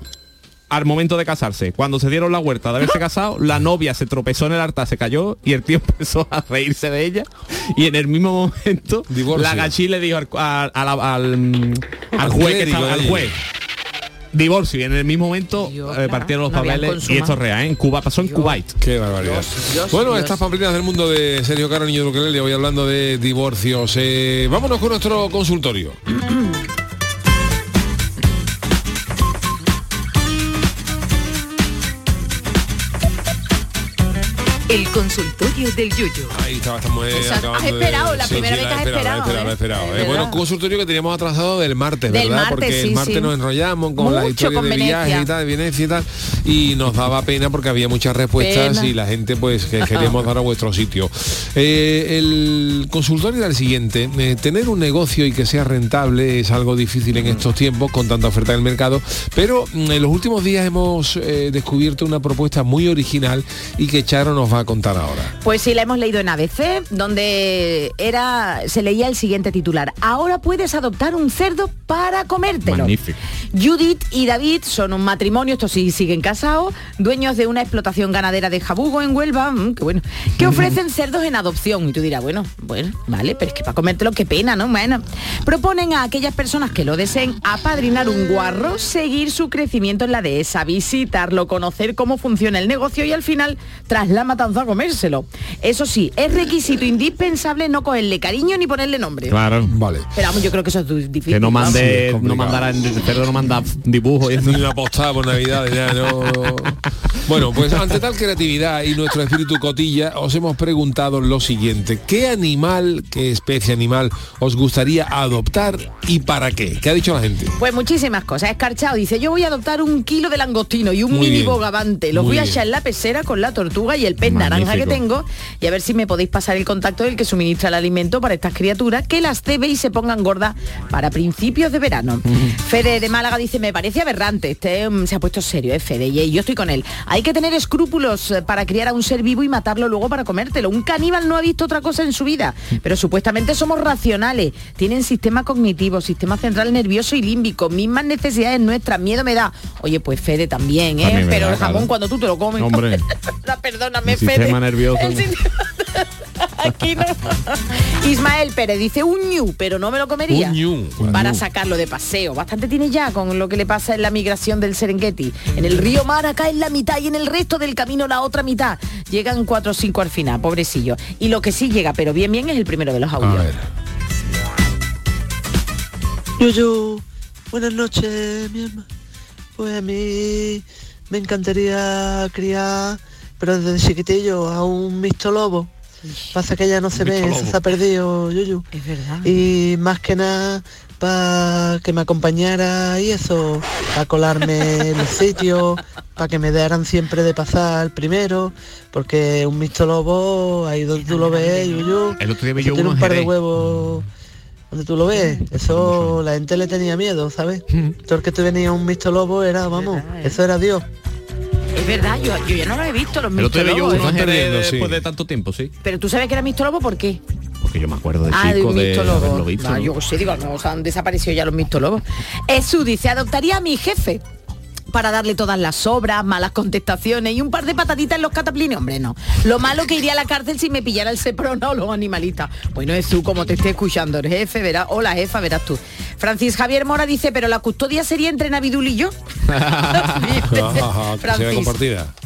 [SPEAKER 3] al momento de casarse. Cuando se dieron la huerta de haberse casado, la novia se tropezó en el altar, se cayó y el tío empezó a reírse de ella. Y en el mismo momento,
[SPEAKER 2] Divorcio.
[SPEAKER 3] la gachí le dijo al, al, juez que estaba, al
[SPEAKER 2] ahí.
[SPEAKER 3] juez. Divorcio y en el mismo momento
[SPEAKER 4] Dios,
[SPEAKER 3] eh, partieron los
[SPEAKER 4] no
[SPEAKER 3] papeles y esto es real, ¿eh? en Cuba pasó en Kuwait.
[SPEAKER 2] Qué barbaridad.
[SPEAKER 4] Dios,
[SPEAKER 2] bueno,
[SPEAKER 4] Dios.
[SPEAKER 2] estas pamplinas del mundo de Sergio Caro Niño de Ukelele, hoy hablando de divorcios. Eh, vámonos con nuestro consultorio.
[SPEAKER 5] El consultorio del Yuyo.
[SPEAKER 2] Ahí estaba, estamos eh,
[SPEAKER 4] Esa- has
[SPEAKER 2] de-
[SPEAKER 4] esperado, la primera vez
[SPEAKER 2] la
[SPEAKER 4] que has
[SPEAKER 2] esperado, la
[SPEAKER 4] esperado,
[SPEAKER 2] la
[SPEAKER 4] ¿eh?
[SPEAKER 2] eh. Bueno, consultorio que teníamos atrasado del martes,
[SPEAKER 4] Del
[SPEAKER 2] ¿verdad?
[SPEAKER 4] martes,
[SPEAKER 2] porque el
[SPEAKER 4] sí,
[SPEAKER 2] martes
[SPEAKER 4] sí.
[SPEAKER 2] nos enrollamos con las
[SPEAKER 4] Mucho
[SPEAKER 2] historias
[SPEAKER 4] con
[SPEAKER 2] de viajes y tal, de Venecia y tal, y nos daba pena porque había muchas respuestas
[SPEAKER 4] Pena.
[SPEAKER 2] y la gente pues que queríamos dar a vuestro sitio. Eh, el consultorio era el siguiente, eh, tener un negocio y que sea rentable es algo difícil en estos tiempos con tanta oferta en el mercado, pero mm, en los últimos días hemos eh, descubierto una propuesta muy original y que Charo nos va a contar ahora.
[SPEAKER 4] Pues sí, la hemos leído en ABC, donde era se leía el siguiente titular. Ahora puedes adoptar un cerdo para comértelo.
[SPEAKER 3] Magnífico.
[SPEAKER 4] Judith y David son un matrimonio, estos sí siguen casados, dueños de una explotación ganadera de Jabugo en Huelva, mm, qué bueno, que ofrecen cerdos en adopción. Y tú dirás, bueno, bueno, vale, pero es que para comértelo qué pena, ¿no? Bueno, proponen a aquellas personas que lo deseen apadrinar un guarro, seguir su crecimiento en la dehesa, visitarlo, conocer cómo funciona el negocio y al final, tras la matanza, comérselo. Eso sí, es requisito indispensable no cogerle cariño ni ponerle nombre.
[SPEAKER 3] Claro.
[SPEAKER 2] Vale.
[SPEAKER 4] Pero vamos, yo creo que eso es difícil.
[SPEAKER 3] Que no mande, no
[SPEAKER 2] complicado.
[SPEAKER 3] mandara el cerdo no manda dibujo y eso.
[SPEAKER 2] Ni una postada por Navidad, ya no. Bueno, pues ante tal creatividad y nuestro espíritu cotilla, os hemos preguntado lo siguiente. ¿Qué animal, qué especie animal os gustaría adoptar y para qué? ¿Qué ha dicho la gente?
[SPEAKER 4] Pues muchísimas cosas. Escarchado dice, yo voy a adoptar un kilo de langostino y un
[SPEAKER 2] Muy
[SPEAKER 4] mini
[SPEAKER 2] bien.
[SPEAKER 4] bogavante. Los
[SPEAKER 2] Muy
[SPEAKER 4] voy a
[SPEAKER 2] bien.
[SPEAKER 4] echar en la pecera con la tortuga y el pez naranja que tengo y a ver si me podéis pasar el contacto del que suministra el alimento para estas criaturas que las cebe y se pongan gordas para principios de verano. Fede de Málaga dice, me parece aberrante. Este mm, se ha puesto serio, ¿eh, Fede? Y yo estoy con él. Hay que tener escrúpulos eh, para criar a un ser vivo y matarlo luego para comértelo. Un caníbal no ha visto otra cosa en su vida. Pero supuestamente somos racionales. Tienen sistema cognitivo, sistema central nervioso y límbico. Mismas necesidades nuestras. Miedo me da. Oye, pues Fede también, ¿eh? Pero el jamón cuando tú te lo comes.
[SPEAKER 3] Hombre.
[SPEAKER 4] Perdóname, Fede.
[SPEAKER 3] Sistema nervioso.
[SPEAKER 4] El sistema- Aquí no. Ismael Pérez dice un ñu, pero no me lo comería.
[SPEAKER 2] Un ñu, un
[SPEAKER 4] para
[SPEAKER 2] ñu.
[SPEAKER 4] sacarlo de paseo. Bastante tiene ya con lo que le pasa en la migración del Serengeti. En el río Maraca en la mitad y en el resto del camino la otra mitad. Llegan cuatro o cinco al final, pobrecillo. Y lo que sí llega, pero bien bien, es el primero de los audios.
[SPEAKER 12] Yuyu, buenas noches, mi hermano. Pues a mí me encantaría criar, pero desde chiquitillo, a un mixto lobo. Pasa que ya no se ve, se ha perdido, Yuyu.
[SPEAKER 4] Es verdad.
[SPEAKER 12] Y más que nada para que me acompañara y eso, para colarme en los sitios, para que me dieran siempre de pasar primero, porque un mixto lobo, ahí donde tú lo ves, Yuyu,
[SPEAKER 3] El otro día vi
[SPEAKER 12] eso
[SPEAKER 3] yo
[SPEAKER 12] tiene un par de huevos donde tú lo ves, eso la gente le tenía miedo, ¿sabes? Todo el que te venía un mixto lobo era, vamos, eso era Dios.
[SPEAKER 4] Es verdad, yo, yo ya no lo he visto, los
[SPEAKER 3] El otro día vi yo
[SPEAKER 4] mixtolobos,
[SPEAKER 3] uno
[SPEAKER 4] ¿eh?
[SPEAKER 3] Después de tanto tiempo, sí.
[SPEAKER 4] Pero tú sabes que era mixtolobo, ¿por qué?
[SPEAKER 3] Porque yo me acuerdo de
[SPEAKER 4] Ah, de
[SPEAKER 3] chico
[SPEAKER 4] un
[SPEAKER 3] de
[SPEAKER 4] mixtólogo.
[SPEAKER 3] haberlo visto.
[SPEAKER 4] Ah,
[SPEAKER 3] ¿no?
[SPEAKER 4] yo sé, digo, no, o sea, han desaparecido ya los mixtólogos. Esu dice, adoptaría a mi jefe para darle todas las obras, malas contestaciones y un par de pataditas en los cataplines. Hombre, no. Lo malo que iría a la cárcel si me pillara el seprona o los animalistas. Bueno, Esu, como te esté escuchando el jefe, verás, o la jefa, verás tú. Francis Javier Mora dice, pero la custodia sería entre Navidul y yo.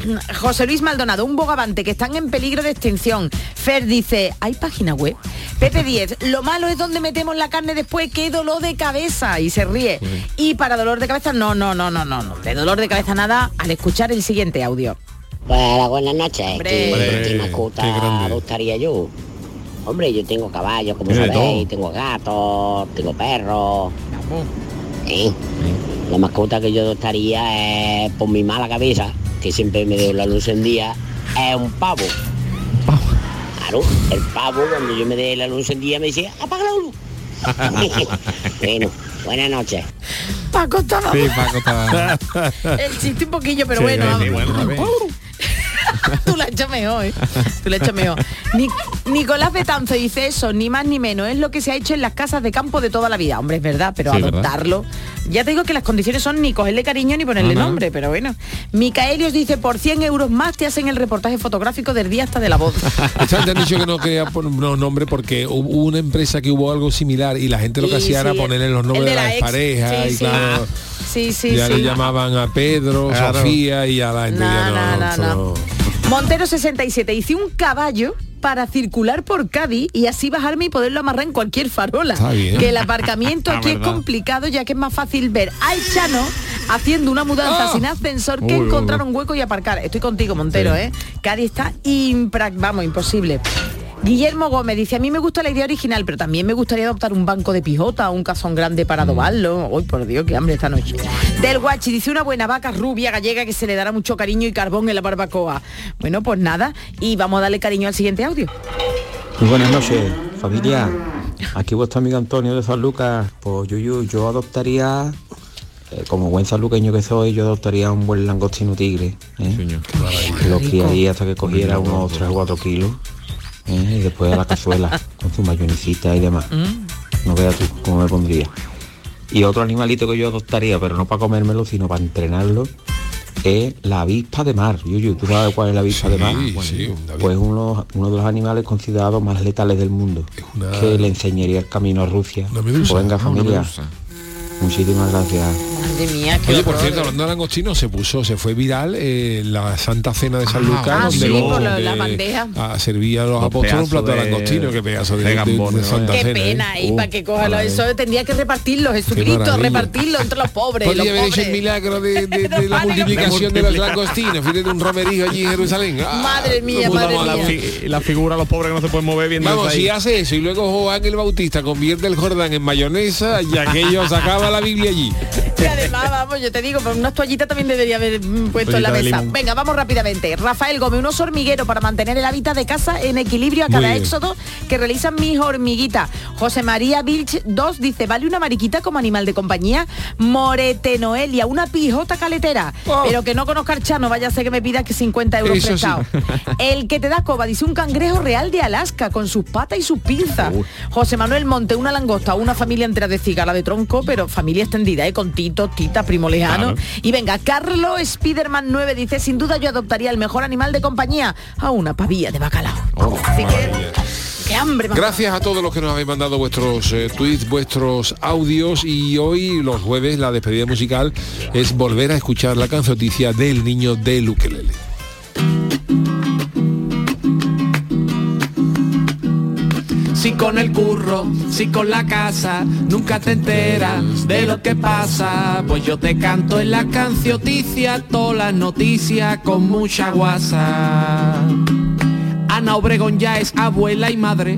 [SPEAKER 4] José Luis Maldonado, un bogavante que están en peligro de extinción. Fer dice, ¿hay página web? Pepe 10, lo malo es donde metemos la carne después, qué dolor de cabeza. Y se ríe. Y para dolor de cabeza, no, no, no, no, no, no. De dolor de cabeza nada al escuchar el siguiente audio.
[SPEAKER 13] Hola, buenas noches.
[SPEAKER 4] Hombre.
[SPEAKER 13] ¿Qué,
[SPEAKER 4] Hombre,
[SPEAKER 13] qué mascota adoptaría yo? Hombre, yo tengo caballos, como sabéis, tengo gatos, tengo perros. La mascota que yo adoptaría es, por mi mala cabeza, que siempre me dejo la luz en día, es un pavo. Claro, el pavo cuando yo me dé la luz en día me decía, apaga la luz. bueno, buenas noches.
[SPEAKER 4] Paco estaba...
[SPEAKER 13] Sí, Paco estaba-
[SPEAKER 4] El chiste un poquillo, pero
[SPEAKER 13] Sí,
[SPEAKER 4] bueno.
[SPEAKER 13] sí.
[SPEAKER 4] Tú la has hecho mejor, ¿eh? Tú la has hecho mejor. Ni- Nicolás Betanzo dice eso, ni más ni menos. Es lo que se ha hecho en las casas de campo de toda la vida. Hombre, es verdad, pero
[SPEAKER 3] Sí, ¿verdad?
[SPEAKER 4] adoptarlo. Ya te digo que las condiciones son ni cogerle cariño ni ponerle nombre, pero bueno. Micaelios dice, por 100 euros más te hacen el reportaje fotográfico del día hasta de la voz.
[SPEAKER 2] Gente han dicho que no quería poner los nombres porque hubo una empresa que hubo algo similar y la gente lo que
[SPEAKER 4] Y
[SPEAKER 2] hacía era
[SPEAKER 4] sí,
[SPEAKER 2] ponerle los nombres
[SPEAKER 4] de
[SPEAKER 2] de
[SPEAKER 4] la
[SPEAKER 2] las
[SPEAKER 4] ex,
[SPEAKER 2] parejas
[SPEAKER 4] sí,
[SPEAKER 2] y
[SPEAKER 4] sí.
[SPEAKER 2] claro.
[SPEAKER 4] Sí, sí,
[SPEAKER 2] ya
[SPEAKER 4] sí.
[SPEAKER 2] le llamaban a Pedro,
[SPEAKER 3] Claro.
[SPEAKER 2] Sofía y a la gente
[SPEAKER 4] No,
[SPEAKER 2] no,
[SPEAKER 4] no, no,
[SPEAKER 2] no.
[SPEAKER 4] Montero 67, hice un caballo para circular por Cádiz y así bajarme y poderlo amarrar en cualquier farola. Que el aparcamiento aquí es complicado ya que es más fácil ver al Chano haciendo una mudanza
[SPEAKER 2] Ah.
[SPEAKER 4] sin ascensor que
[SPEAKER 2] uy,
[SPEAKER 4] encontrar
[SPEAKER 2] uy.
[SPEAKER 4] un hueco y aparcar. Estoy contigo, Montero,
[SPEAKER 2] Sí.
[SPEAKER 4] ¿eh? Cádiz está impra vamos, imposible. Guillermo Gómez dice, a mí me gusta la idea original, pero también me gustaría adoptar un banco de pijota, un cazón grande
[SPEAKER 2] Mm.
[SPEAKER 4] para adobarlo. Uy, por Dios, qué hambre esta noche. Del Guachi dice una buena vaca rubia gallega que se le dará mucho cariño y carbón en la barbacoa. Bueno, pues nada, y vamos a darle cariño al siguiente audio.
[SPEAKER 14] Muy buenas noches, familia. Aquí vuestro amigo Antonio de San Lucas. Pues yo, yo, yo adoptaría, eh, como buen sanluqueño que soy, yo adoptaría un buen langostino tigre. ¿eh? Lo criaría hasta que cogiera unos 3 o 4 kilos. ¿Eh? Y después a la cazuela, con su mayonesita y demás. No veas tú cómo me pondría. Y otro animalito que yo adoptaría, pero no para comérmelo, sino para entrenarlo, es la avispa de mar. Yuyu, ¿tú sabes cuál es la avispa de mar? Pues uno, uno de los animales considerados más letales del mundo. Que le enseñaría el camino a Rusia. Pues venga
[SPEAKER 2] una
[SPEAKER 14] familia.
[SPEAKER 2] medusa.
[SPEAKER 14] Muchísimas gracias.
[SPEAKER 4] Madre mía, qué
[SPEAKER 2] Oye, por cierto, hablando de langostino, se puso, se fue viral eh, la Santa Cena de San
[SPEAKER 4] Ah,
[SPEAKER 2] Lucas,
[SPEAKER 4] ah,
[SPEAKER 2] donde,
[SPEAKER 4] sí,
[SPEAKER 2] los-
[SPEAKER 4] por lo-
[SPEAKER 2] donde,
[SPEAKER 4] la bandeja.
[SPEAKER 2] ah, servía a los
[SPEAKER 3] Los
[SPEAKER 2] apóstoles un plato de
[SPEAKER 3] de-
[SPEAKER 2] langostino, qué pedazo de,
[SPEAKER 3] de
[SPEAKER 2] de-
[SPEAKER 3] gambón,
[SPEAKER 2] de. Santa
[SPEAKER 4] Qué
[SPEAKER 2] Cena.
[SPEAKER 4] pena,
[SPEAKER 2] ¿eh?
[SPEAKER 4] y para que coja
[SPEAKER 2] Uh,
[SPEAKER 4] eso tendría que repartirlo, Jesucristo, repartirlo entre los pobres.
[SPEAKER 2] Podría
[SPEAKER 4] los
[SPEAKER 2] haber hecho el milagro de, de- de la multiplicación de los langostinos, fíjate un romerillo allí en Jerusalén. Ah,
[SPEAKER 4] Madre mía, madre
[SPEAKER 3] la,
[SPEAKER 4] mía.
[SPEAKER 3] fi- la figura los pobres que no se pueden mover viendo
[SPEAKER 2] Vamos,
[SPEAKER 3] ahí.
[SPEAKER 2] si hace eso y luego Juan el Bautista convierte el Jordán en mayonesa y aquello sacaba la Biblia allí.
[SPEAKER 4] Y además, vamos, yo te digo, pero unas toallitas también debería haber mm, puesto en la mesa. Venga, vamos rápidamente. Rafael Gómez, unos hormigueros para mantener el hábitat de casa en equilibrio a cada éxodo que realizan mis hormiguitas. José María Vilch 2 dice, ¿vale una mariquita como animal de compañía? Moretenoelia, una pijota caletera. Pero que no conozca al Chano, vaya a ser que me pida que 50 euros
[SPEAKER 2] Eso sí.
[SPEAKER 4] prestados. El que te da coba, dice un cangrejo real de Alaska, con sus patas y sus pinzas. José Manuel Monte, una langosta, una familia entera de cigala de tronco, pero familia extendida, ¿eh? con Tito, tostita, primo lejano.
[SPEAKER 2] Claro.
[SPEAKER 4] Y venga, Carlos Spiderman 9 dice, sin duda yo adoptaría el mejor animal de compañía, a una pavilla de bacalao. Así que, qué hambre. me ha
[SPEAKER 2] Gracias a todos los que nos habéis mandado vuestros eh, tweets, vuestros audios y hoy los jueves la despedida musical es volver a escuchar la canzoticia del niño del ukelele.
[SPEAKER 3] Si con el curro, si con la casa, nunca te enteras de lo que pasa. Pues yo te canto en la cancioticia todas las noticias con mucha guasa. Ana Obregón ya es abuela y madre,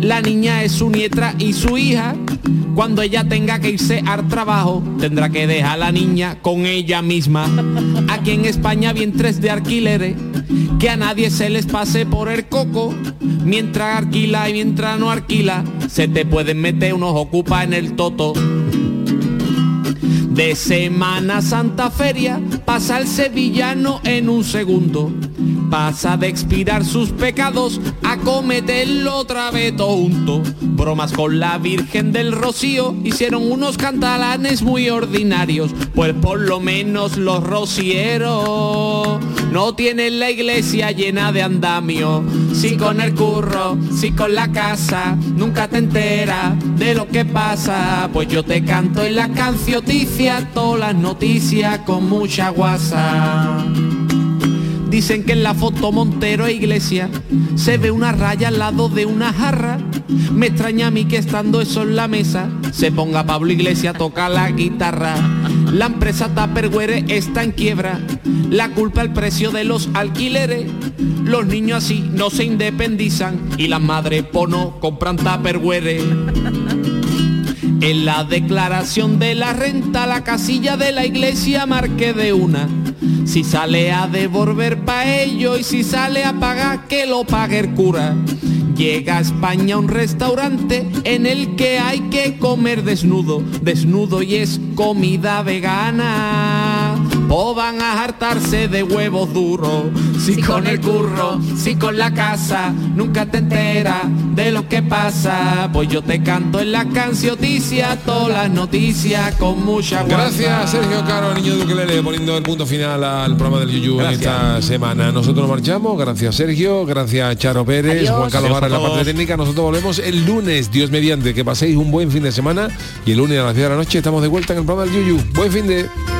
[SPEAKER 3] la niña es su nieta y su hija. Cuando ella tenga que irse al trabajo, tendrá que dejar a la niña con ella misma. Aquí en España vientres de alquileres, que a nadie se les pase por el coco. Mientras alquila y mientras no alquila, se te pueden meter unos ocupa en el toto. De Semana Santa Feria pasa el sevillano en un segundo. Pasa de expirar sus pecados a cometerlo otra vez todo junto. Bromas con la Virgen del Rocío hicieron unos cantalanes muy ordinarios. Pues por lo menos los rocieros no tienen la iglesia llena de andamio. Si con el curro, si con la casa, nunca te enteras de lo que pasa. Pues yo te canto en la cancioticia todas las noticias con mucha guasa. Dicen que en la foto Montero e Iglesia se ve una raya al lado de una jarra. Me extraña a mí que estando eso en la mesa se ponga Pablo Iglesias a tocar la guitarra. La empresa Tupperware está en quiebra. La culpa el precio de los alquileres. Los niños así no se independizan y las madres pono compran Tupperware. En la declaración de la renta, la casilla de la iglesia marque de una. Si sale a devolver pa' ello y si sale a pagar, que lo pague el cura. Llega a España un restaurante en el que hay que comer desnudo, desnudo y es comida vegana. O van a hartarse de huevos duros. Si con el curro, si con la casa, nunca te enteras de lo que pasa. Pues yo te canto en la cancioticia, todas las noticias con mucha guasa.
[SPEAKER 2] Gracias Sergio Caro, niño de ukelele, poniendo el punto final al programa del Yuyu en esta semana. Nosotros nos marchamos, gracias Sergio, gracias Charo Pérez,
[SPEAKER 4] Adiós.
[SPEAKER 2] Juan Carlos Vara en la parte técnica. Nosotros volvemos el lunes, Dios mediante, que paséis un buen fin de semana y el lunes a las 10 de la noche estamos de vuelta en el programa del Yuyu. Buen fin de...